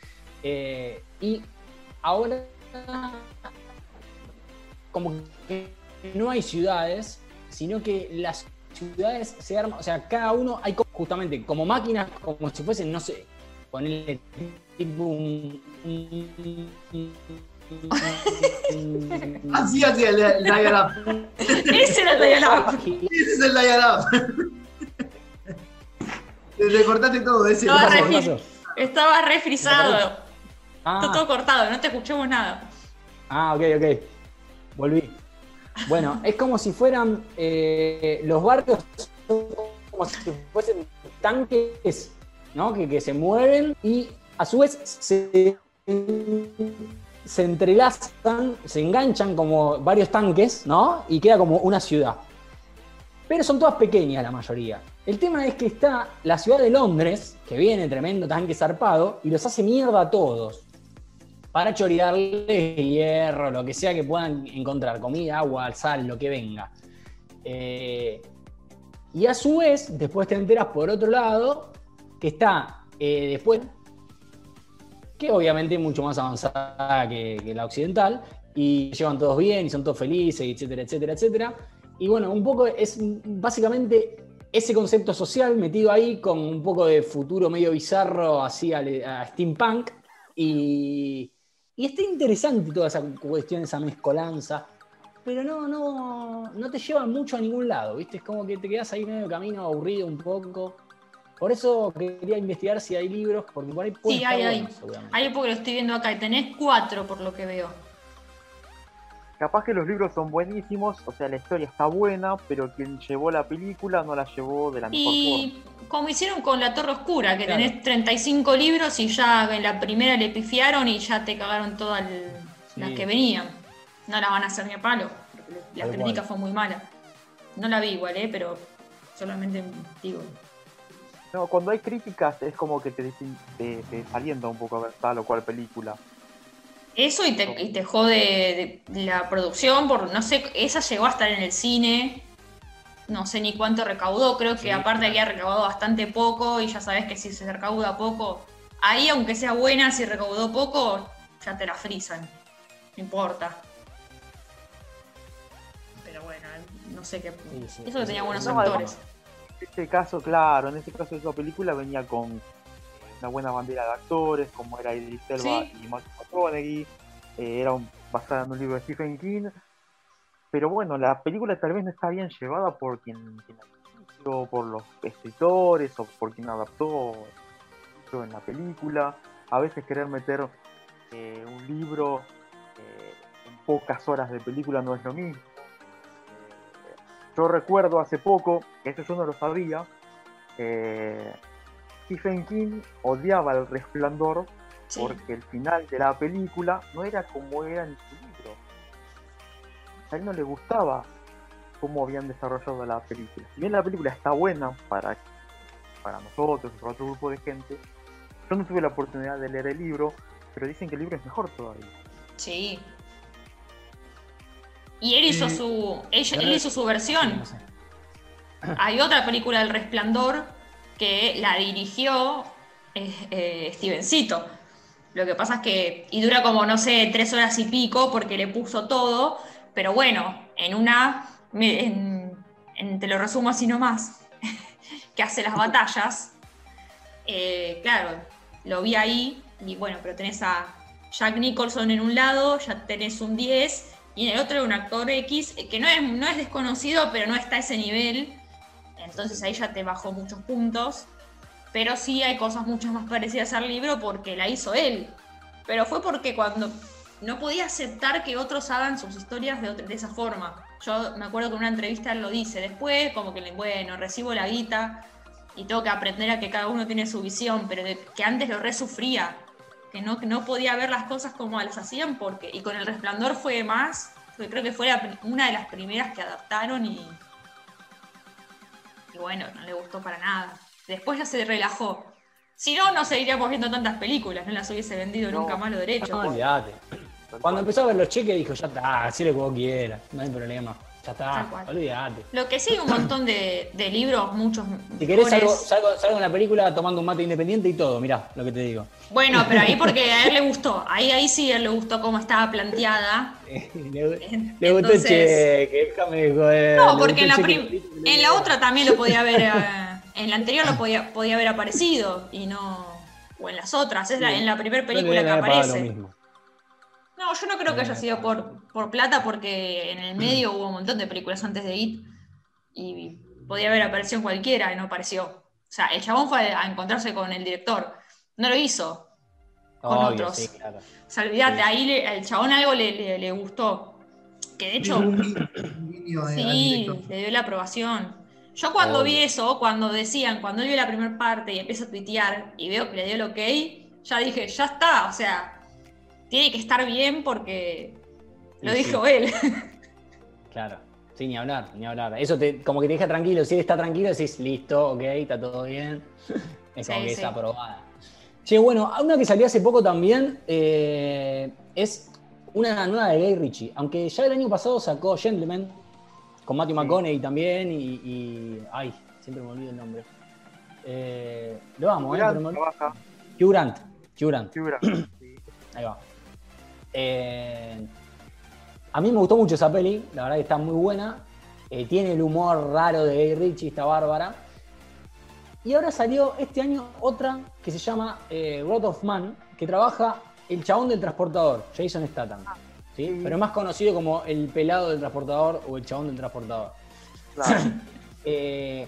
eh, y ahora como que no hay ciudades, sino que las ciudades se arman, o sea, cada uno hay justamente como máquinas, como si fuesen, no sé, ponerle tipo un. un- un- Así hacía el, el Dial Up. Ese era el dial up. Ese es el Dial Up. Te, te cortaste todo ese. No, ¿Qué pasó? re- ¿Qué pasó? Estaba refrisado. Está Ah, todo cortado, no te escuchamos nada. ah, ok, ok. Volví. Bueno, es como si fueran eh, los barcos son como si fuesen tanques, ¿no? Que, que se mueven y a su vez se, se entrelazan, se enganchan como varios tanques, ¿no? Y queda como una ciudad. Pero son todas pequeñas la mayoría. El tema es que está la ciudad de Londres, que viene tremendo tanque zarpado, y los hace mierda a todos. Para chorearle hierro, lo que sea que puedan encontrar, comida, agua, sal, lo que venga. Eh, y a su vez, después te enteras por otro lado, que está eh, después, que obviamente es mucho más avanzada que, que la occidental, y llevan todos bien y son todos felices, etcétera, etcétera, etcétera. Y bueno, un poco es básicamente ese concepto social metido ahí con un poco de futuro medio bizarro, así al- a, steampunk. Y, y está interesante toda esa cuestión, esa mezcolanza. Pero no, no, no te lleva mucho a ningún lado, ¿viste? Es como que te quedas ahí medio camino aburrido un poco. Por eso quería investigar si hay libros, porque por ahí pueden Sí, estar hay, hay. buenos, seguramente. Ahí porque lo estoy viendo acá y tenés cuatro por lo que veo. Capaz que los libros son buenísimos, o sea, la historia está buena, pero quien llevó la película no la llevó de la mejor forma. Y como hicieron con La Torre Oscura, que Claro. tenés 35 libros y ya en la primera le pifiaron y ya te cagaron todas Sí. las que venían. No la van a hacer ni a palo, porque la crítica cual. fue muy mala. No la vi igual, ¿eh? pero solamente digo. No, cuando hay críticas es como que te, te, te desalienta un poco a ver tal o cual película. Eso y te, y te jode de la producción, por no sé, esa llegó a estar en el cine, no sé ni cuánto recaudó, creo que Sí, aparte había recaudado bastante poco y ya sabes que si se recauda poco, ahí aunque sea buena, si recaudó poco, ya te la frisan, no importa. Pero bueno, no sé qué... Sí, sí. Eso que tenía buenos No, actores. En este caso, claro, en este caso esa película venía con una buena bandera de actores, como era Idris Elba Sí. y Matthew McConaughey, eh, era un- basada en un libro de Stephen King, pero bueno, la película tal vez no está bien llevada por quien, quien hizo, por los escritores o por quien adaptó en la película, a veces querer meter eh, un libro eh, en pocas horas de película no es lo mismo. Eh, yo recuerdo hace poco, que eso yo no lo sabía, eh, Stephen King odiaba el resplandor Sí. porque el final de la película no era como era en su libro. A él no le gustaba cómo habían desarrollado la película. Si bien la película está buena para, para nosotros, para otro grupo de gente, yo no tuve la oportunidad de leer el libro, pero dicen que el libro es mejor todavía. Sí. Y él hizo su. ella- él hizo su versión. No sé. Hay otra película del Resplandor que la dirigió eh, Stevencito. Lo que pasa es que. Y dura como, no sé, tres horas y pico porque le puso todo. Pero bueno, en una. en- en- te lo resumo así nomás. que hace las batallas. Eh, claro, lo vi ahí. Y bueno, pero tenés a Jack Nicholson en un lado, ya tenés un 10. Y en el otro un actor X eh, que no es, no es desconocido, pero no está a ese nivel. Entonces ahí ya te bajó muchos puntos. Pero sí hay cosas mucho más parecidas al libro porque la hizo él. Pero fue porque cuando no podía aceptar que otros hagan sus historias de, otra- de esa forma. Yo me acuerdo que en una entrevista él lo dice. Después, como que, bueno, recibo la guita y tengo que aprender a que cada uno tiene su visión, pero que antes lo resufría. Que no, que no podía ver las cosas como las hacían porque... Y con El Resplandor fue más... creo que fue una de las primeras que adaptaron y, y bueno, no le gustó para nada. Después ya se relajó. Si no, no seguiríamos viendo tantas películas, no las hubiese vendido No. nunca más lo derecho. No, olvídate. Cuando empezó a ver los cheques dijo, ya está, que vos quieras, no hay problema. Ya está, olvídate. Lo que sí hay un montón de, de libros, muchos. Si querés salgo, salgo, salgo en la película tomando un mate independiente y todo, mirá lo que te digo. Bueno, pero ahí porque a él le gustó. Ahí, ahí sí a él le gustó cómo estaba planteada. Le, le gustó el cheque, déjame de joder. No, porque en la, en otra también lo podía haber. eh, en la anterior lo podía, podía haber aparecido y no. O en las otras, es la- en la primera película que aparece. No, yo no creo que haya sido por, por plata porque en el medio hubo un montón de películas antes de It y podía haber aparecido en cualquiera y no apareció. O sea, el chabón fue a encontrarse con el director. No lo hizo. Con Obvio, otros. sí, claro. O sea, olvídate, Sí. ahí le- al chabón algo le, le- le gustó. Que de hecho, sí, le dio la aprobación. Yo cuando Obvio. vi eso, cuando decían, cuando él vio la primera parte y empieza a tuitear y veo que le dio el ok, ya dije, ya está, o sea, tiene que estar bien porque lo Sí, dijo él. Claro. Sí, ni hablar, ni hablar. Eso te, como que te deja tranquilo. Si él está tranquilo, decís, listo, ok, está todo bien. Es como que sí. es aprobada. Che, bueno, una que salió hace poco también eh, es una nueva de Gay Ritchie. Aunque ya el año pasado sacó Gentleman con Matthew McConaughey también y, y- Ay, siempre me olvido el nombre. Eh, lo vamos, ¿eh? Me- trabaja, Hugh Grant. Hugh Grant. Hugh Grant. Ahí va. Eh, a mí me gustó mucho esa peli, la verdad que está muy buena. Eh, tiene el humor raro de Gay Ritchie, está bárbara. Y ahora salió este año otra que se llama eh, Road of Man, que trabaja el chabón del transportador, Jason Statham. ¿sí? Pero más conocido como el pelado del transportador o el chabón del transportador. Claro. Eh,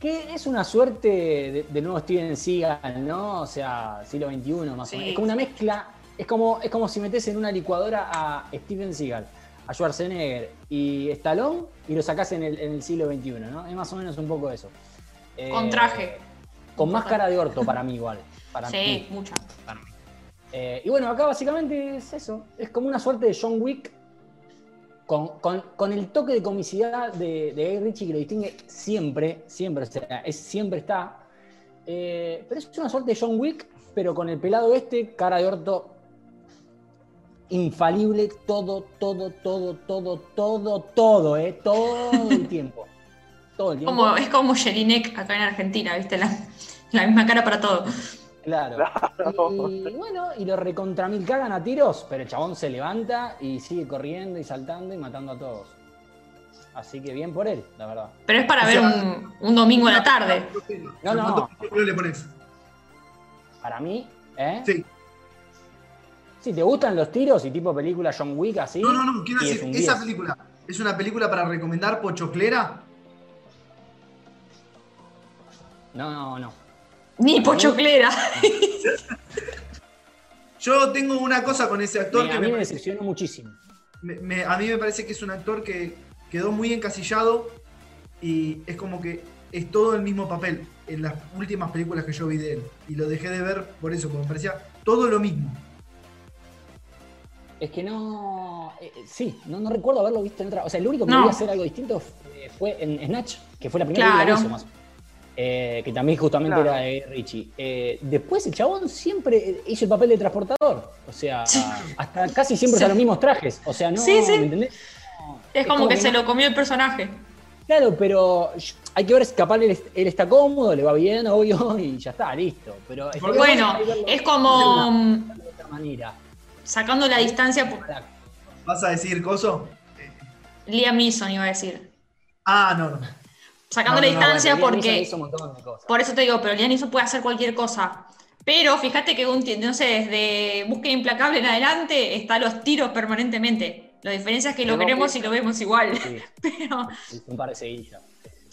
que es una suerte de- nuevo Steven Seagal, ¿no? O sea, siglo XXI más Sí. o menos. Es como una mezcla, es como, es como si metes en una licuadora a Steven Seagal, a Schwarzenegger y Stallone y lo sacás en el, en el siglo XXI, ¿no? Es más o menos un poco eso. Eh, Con traje. Con más cara de orto para mí igual. Para Sí, mí. mucha. Eh, y bueno, acá básicamente es eso. Es como una suerte de John Wick con, con- con el toque de comicidad de, de Guy Ritchie que lo distingue siempre, siempre, o sea, es, siempre está. Eh, pero es una suerte de John Wick, pero con el pelado este, cara de orto infalible, todo, todo, todo, todo, todo, todo, eh, todo el tiempo. Todo el tiempo. Como, es como Jelinek acá en Argentina, ¿viste? La, la misma cara para todo. Claro. Y, bueno, y lo recontra mil cagan a tiros, pero el chabón se levanta y sigue corriendo y saltando y matando a todos. Así que bien por él, la verdad. Pero es para O ver sea, un, un domingo a la tarde. No, no. ¿Cuántos películas le pones? Para mí, ¿eh? Sí. Si te gustan los tiros y tipo película John Wick así. No, no, no, quiero es decir, esa 10. película es una película para recomendar pochoclera. No, no, no. Ni pochoclera. Yo tengo una cosa con ese actor Me- que a me mí me parece- decepcionó muchísimo. me- me- a mí me parece que es un actor que quedó muy encasillado y es como que es todo el mismo papel en las últimas películas que yo vi de él. Y lo dejé de ver por eso, porque me parecía todo lo mismo. Es que no. eh, eh, sí, no, no recuerdo haberlo visto en otra. O sea, el único que No. voy a hacer algo distinto fue, fue en Snatch, que fue la primera Claro. película que hizo más. Eh, que también justamente Claro. era de Richie. Eh, después el chabón siempre eh, hizo el papel de transportador. O sea, Sí. hasta casi siempre Sí. usan los mismos trajes. O sea, no. Sí, sí. ¿me entendés? No, Es como que se no- lo comió el personaje. Claro, pero hay que ver si capaz él, él está cómodo, le va bien, obvio, y ya está, listo. Pero Bueno, es como mm, de otra manera. sacando la distancia. por- ¿Vas a decir coso? Liam Neeson iba a decir. Ah, no, no. Sacando No, la no, distancia Bueno, porque. hizo un montón de cosas. Por eso te digo, pero Liam Neeson puede hacer cualquier cosa. Pero fíjate que un, no sé, desde Búsqueda Implacable en adelante está los tiros permanentemente. La diferencia es que lo Pero queremos que- y lo vemos igual. Sí, Pero un par de seguidillas.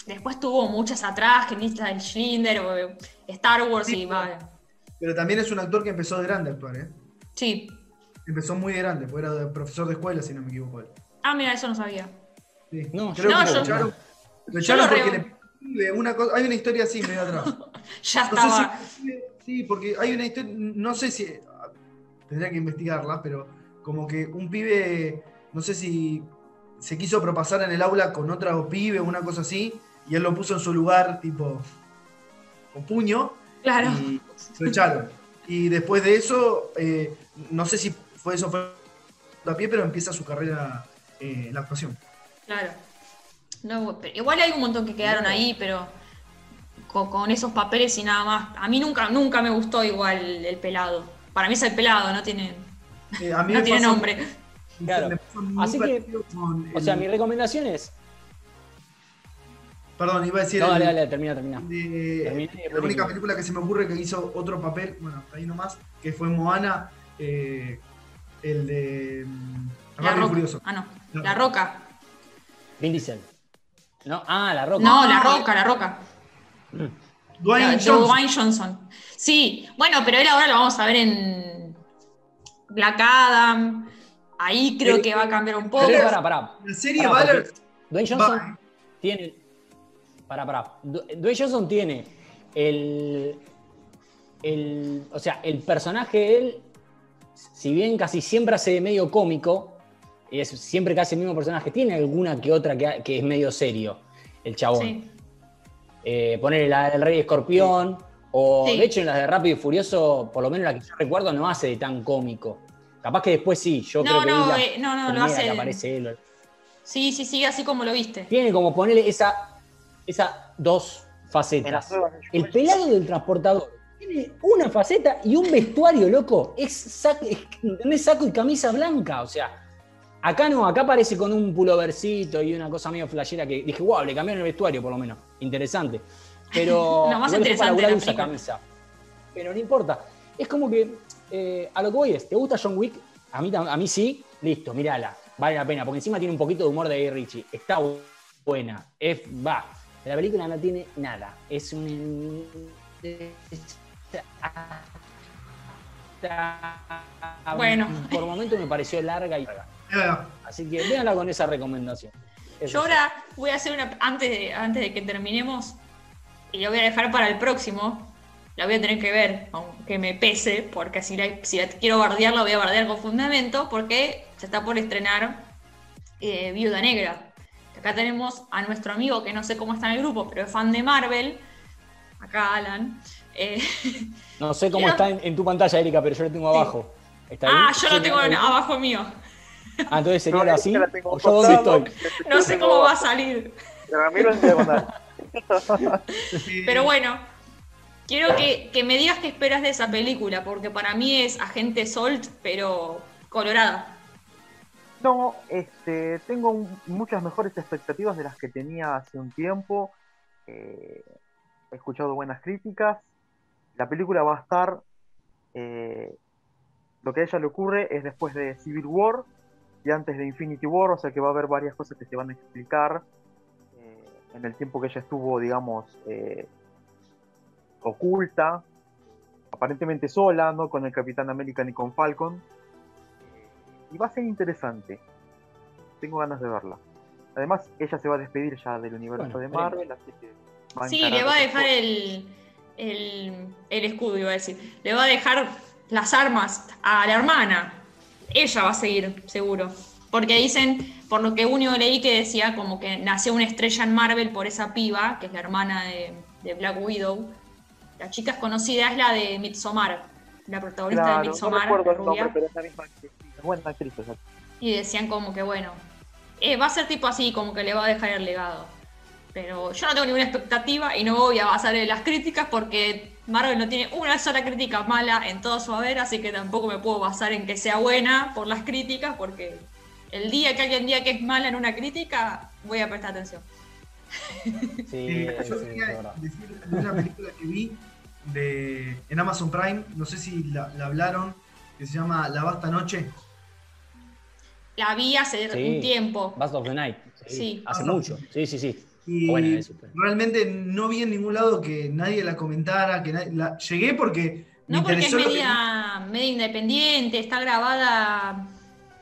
después tuvo muchas atrás, que del Schindler, o Star Wars y va. Pero también es un actor que empezó de grande a actuar, ¿eh? Sí. Empezó muy de grande, porque era de profesor de escuela, si no me equivoco. él. Ah, mira, eso no sabía. Sí. No, Creo yo- que lo echaron porque re- le una cosa, hay una historia así medio atrás. Ya No estaba. si- sí, porque hay una historia, no sé si, tendría que investigarla, pero como que un pibe, no sé si se quiso propasar en el aula con otro pibe o una cosa así, y él lo puso en su lugar, tipo, con puño, Claro. y lo echaron. Y después de eso, eh, no sé si fue eso fue a pie, pero empieza su carrera eh, en la actuación. Claro. No, pero igual hay un montón que quedaron ahí, pero con, con esos papeles y nada más. A mí nunca, nunca me gustó igual el pelado. Para mí es el pelado, no tiene, Eh, a mí no tiene pasó- nombre. Claro. Así que, O el- sea, mi recomendación es. Perdón, iba a decir. No, dale, dale, termina, termina. de- la única película que se me ocurre que hizo otro papel, bueno, hasta ahí nomás, que fue Moana, eh, el de mm, La Roca. Furioso. Ah, no. No. La Roca. Vin Diesel. ¿No? Ah, la roca. No, La Roca, La Roca. Dwayne La- Johnson. Dwayne Johnson. Sí, bueno, pero él ahora lo vamos a ver en Black Adam. Ahí creo que va a cambiar un poco. Pero pará, pará. La serie Pará, Valor. Dwayne Johnson Va- tiene. Pará, pará. Dwayne Johnson tiene el. el. O sea, el personaje de él, si bien casi siempre hace de medio cómico, es siempre que hace el mismo personaje, tiene alguna que otra que, es medio serio, el chabón. Sí. Eh, poner la del Rey Escorpión, o Sí. de hecho en las de Rápido y Furioso, por lo menos la que yo recuerdo, no hace de tan cómico. Capaz que después sí, yo No, creo que no, la eh, no, no, lo hace. que aparece él. Sí, sí, sí, así como lo viste. Tiene como ponerle esa, esa dos facetas. El pelado del transportador tiene una faceta y un vestuario, loco. Es saco, es, saco y camisa blanca. O sea, acá no, acá parece con un pulovercito y una cosa medio flashera que dije, wow, le cambiaron el vestuario por lo menos. Interesante. Pero Lo más interesante para usa camisa. Pero no importa. Es como que eh, a lo que voy es, ¿te gusta John Wick? A mí, a mí sí, listo, mírala. Vale la pena, porque encima tiene un poquito de humor de Guy Ritchie. Está bu- buena. Es, va. La película no tiene nada. Es un. Bueno. Por momentos me pareció larga y larga. Así que véanla con esa recomendación. Eso Yo sí. ahora voy a hacer una. Antes de, antes de que terminemos, y la voy a dejar para el próximo, la voy a tener que ver, aunque me pese, porque si la, si la quiero bardear, la voy a bardear con fundamento, porque se está por estrenar eh, Viuda Negra. Acá tenemos a nuestro amigo, que no sé cómo está en el grupo, pero es fan de Marvel. Acá Alan. Eh, No sé cómo está en, en tu pantalla, Erika, pero yo lo tengo abajo. ¿Está ah, yo lo tengo abajo mío. Ah, entonces sería No, esta así. la tengo ¿O yo dónde estoy? No sé cómo va a salir. Ramiro en diagonal. sí. Pero bueno, quiero que, que me digas qué esperas de esa película, porque para mí es Agente Salt, pero colorada. No, este, tengo un- muchas mejores expectativas de las que tenía hace un tiempo. Eh, he escuchado buenas críticas. La película va a estar. eh, lo que a ella le ocurre es después de Civil War y antes de Infinity War, o sea que va a haber varias cosas que se van a explicar eh, en el tiempo que ella estuvo, digamos, eh, oculta, aparentemente sola, no con el Capitán América ni con Falcon. Y va a ser interesante. Tengo ganas de verla. Además, ella se va a despedir ya del universo Bueno, de Marvel, así que va a Sí, le va a dejar el, el, el escudo, iba a decir. Le va a dejar las armas a la hermana. Ella va a seguir, seguro. Porque dicen, por lo que único leí que decía, como que nació una estrella en Marvel por esa piba, que es la hermana de, de Black Widow. La chica es conocida, es la de Midsommar, la protagonista Claro, de no Midsommar, recuerdo la el nombre, pero es la misma actriz. Buena actriz esa. Y decían como que, bueno, eh, va a ser tipo así, como que le va a dejar el legado. Pero yo no tengo ninguna expectativa y no voy a basar en las críticas porque Marvel no tiene una sola crítica mala en todo su haber, así que tampoco me puedo basar en que sea buena por las críticas, porque el día que alguien diga que es mala en una crítica, voy a prestar atención. Sí, sí, yo sí, quería decir de una película que vi de, en Amazon Prime, no sé si la, la hablaron, que se llama La Basta Noche. La vi hace Sí. un tiempo. Bust of the Night. Sí. Hace Ah, mucho. Sí, sí, sí. Y realmente no vi en ningún lado que nadie la comentara, que nadie- la, llegué porque me No porque es que- media, independiente, está grabada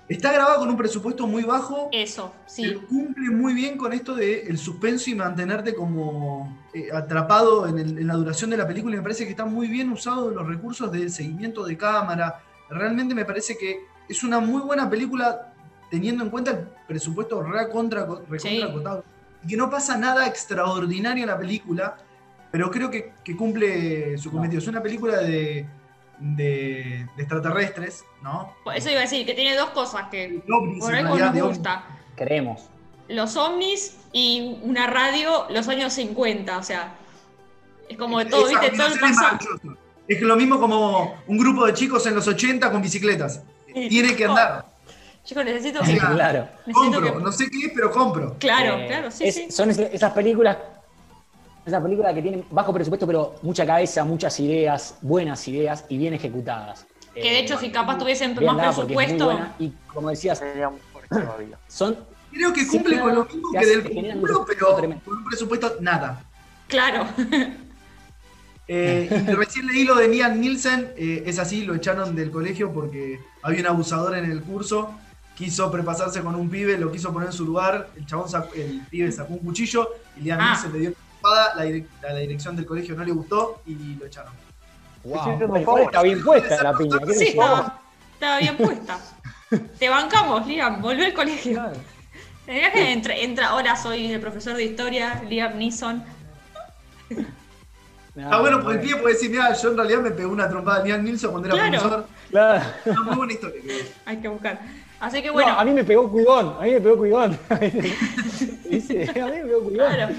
Está grabado con un presupuesto muy bajo, eso, sí. cumple muy bien con esto de el suspenso y mantenerte como eh, atrapado en, el- en la duración de la película. Y me parece que están muy bien usados los recursos del seguimiento de cámara. Realmente me parece que es una muy buena película teniendo en cuenta el presupuesto re contra, recontra Sí. acotado. Y que no pasa nada extraordinario en la película, pero creo que, que cumple su No. cometido. Es una película de, de- de extraterrestres, ¿no? Por Eso iba a decir, que tiene dos cosas que ovnis, por algo nos gusta. Creemos. Los ovnis y una radio los años 50, o sea, es como de todo, Esa ¿viste? Todo el es pasado. Es lo mismo como un grupo de chicos en los 80 con bicicletas. Tiene que andar. Chicos, necesito Sí, que... claro. necesito Compro. que- No sé qué es, pero compro. Claro, Eh, claro, sí, es- sí. Son es- esas películas esa película que tiene bajo presupuesto, pero mucha cabeza, muchas ideas, buenas ideas y bien ejecutadas. Que de hecho, Eh, si capaz tuviesen más presupuesto. buena y como decías, Sería mejor todavía. son Creo que cumple Sí, con lo mismo que del presupuesto pero tremendo. con un presupuesto nada. Claro. Eh, y recién leí lo de Nian Nielsen, eh, es así, lo echaron del colegio porque había un abusador en el curso, quiso prepasarse con un pibe, lo quiso poner en su lugar, el chabón sacó- el pibe sacó un cuchillo y Liam Ah. Nielsen le dio una espada, la, direc- la dirección del colegio no le gustó y lo echaron. wow, está bien puesta la piña. ¿qué Sí, estaba, estaba bien puesta. Te bancamos, Liam, volvé al colegio. Claro. Que entra, entra, hola, soy el profesor de historia, Liam Neeson. No, Ah, bueno, porque el pibe puede decir, mira, yo en realidad me pegó una trompada a Liam Nielsen cuando era Claro. profesor. Claro. Una muy buena historia. Hay que buscar. Así que No, bueno, a mí me pegó Cuigón, a mí me pegó Cuigón. Dice, a mí me pegó Cuigón. claro.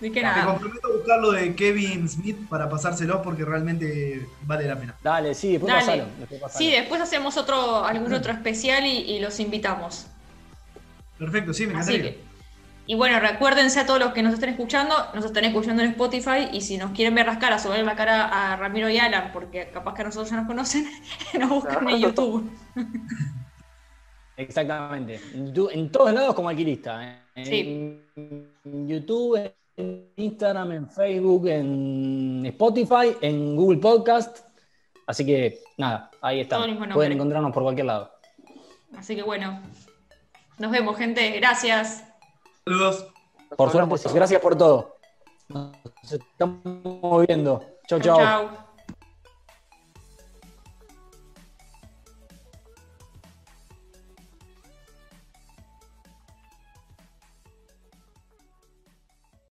Que Me nada. comprometo a buscar lo de Kevin Smith para pasárselo porque realmente vale la pena. Dale, sí, después Dale. pasalo. Después pasalo. Sí, después hacemos otro, algún otro especial y, y los invitamos. Perfecto, sí, me Así encantaría. que. Y bueno, recuérdense a todos los que nos estén escuchando, nos están escuchando en Spotify y si nos quieren ver las caras o ver la cara a Ramiro y Alan, porque capaz que a nosotros ya nos conocen, nos buscan en YouTube. Exactamente. En, todos lados como alquilista. ¿eh? En, Sí. en YouTube, en Instagram, en Facebook, en Spotify, en Google Podcast. Así que nada, ahí está. Pueden encontrarnos por cualquier lado. Así que bueno, nos vemos, gente. Gracias. Saludos. Por suerte, gracias por todo. Nos estamos viendo. Chau, Chau, chau. chau.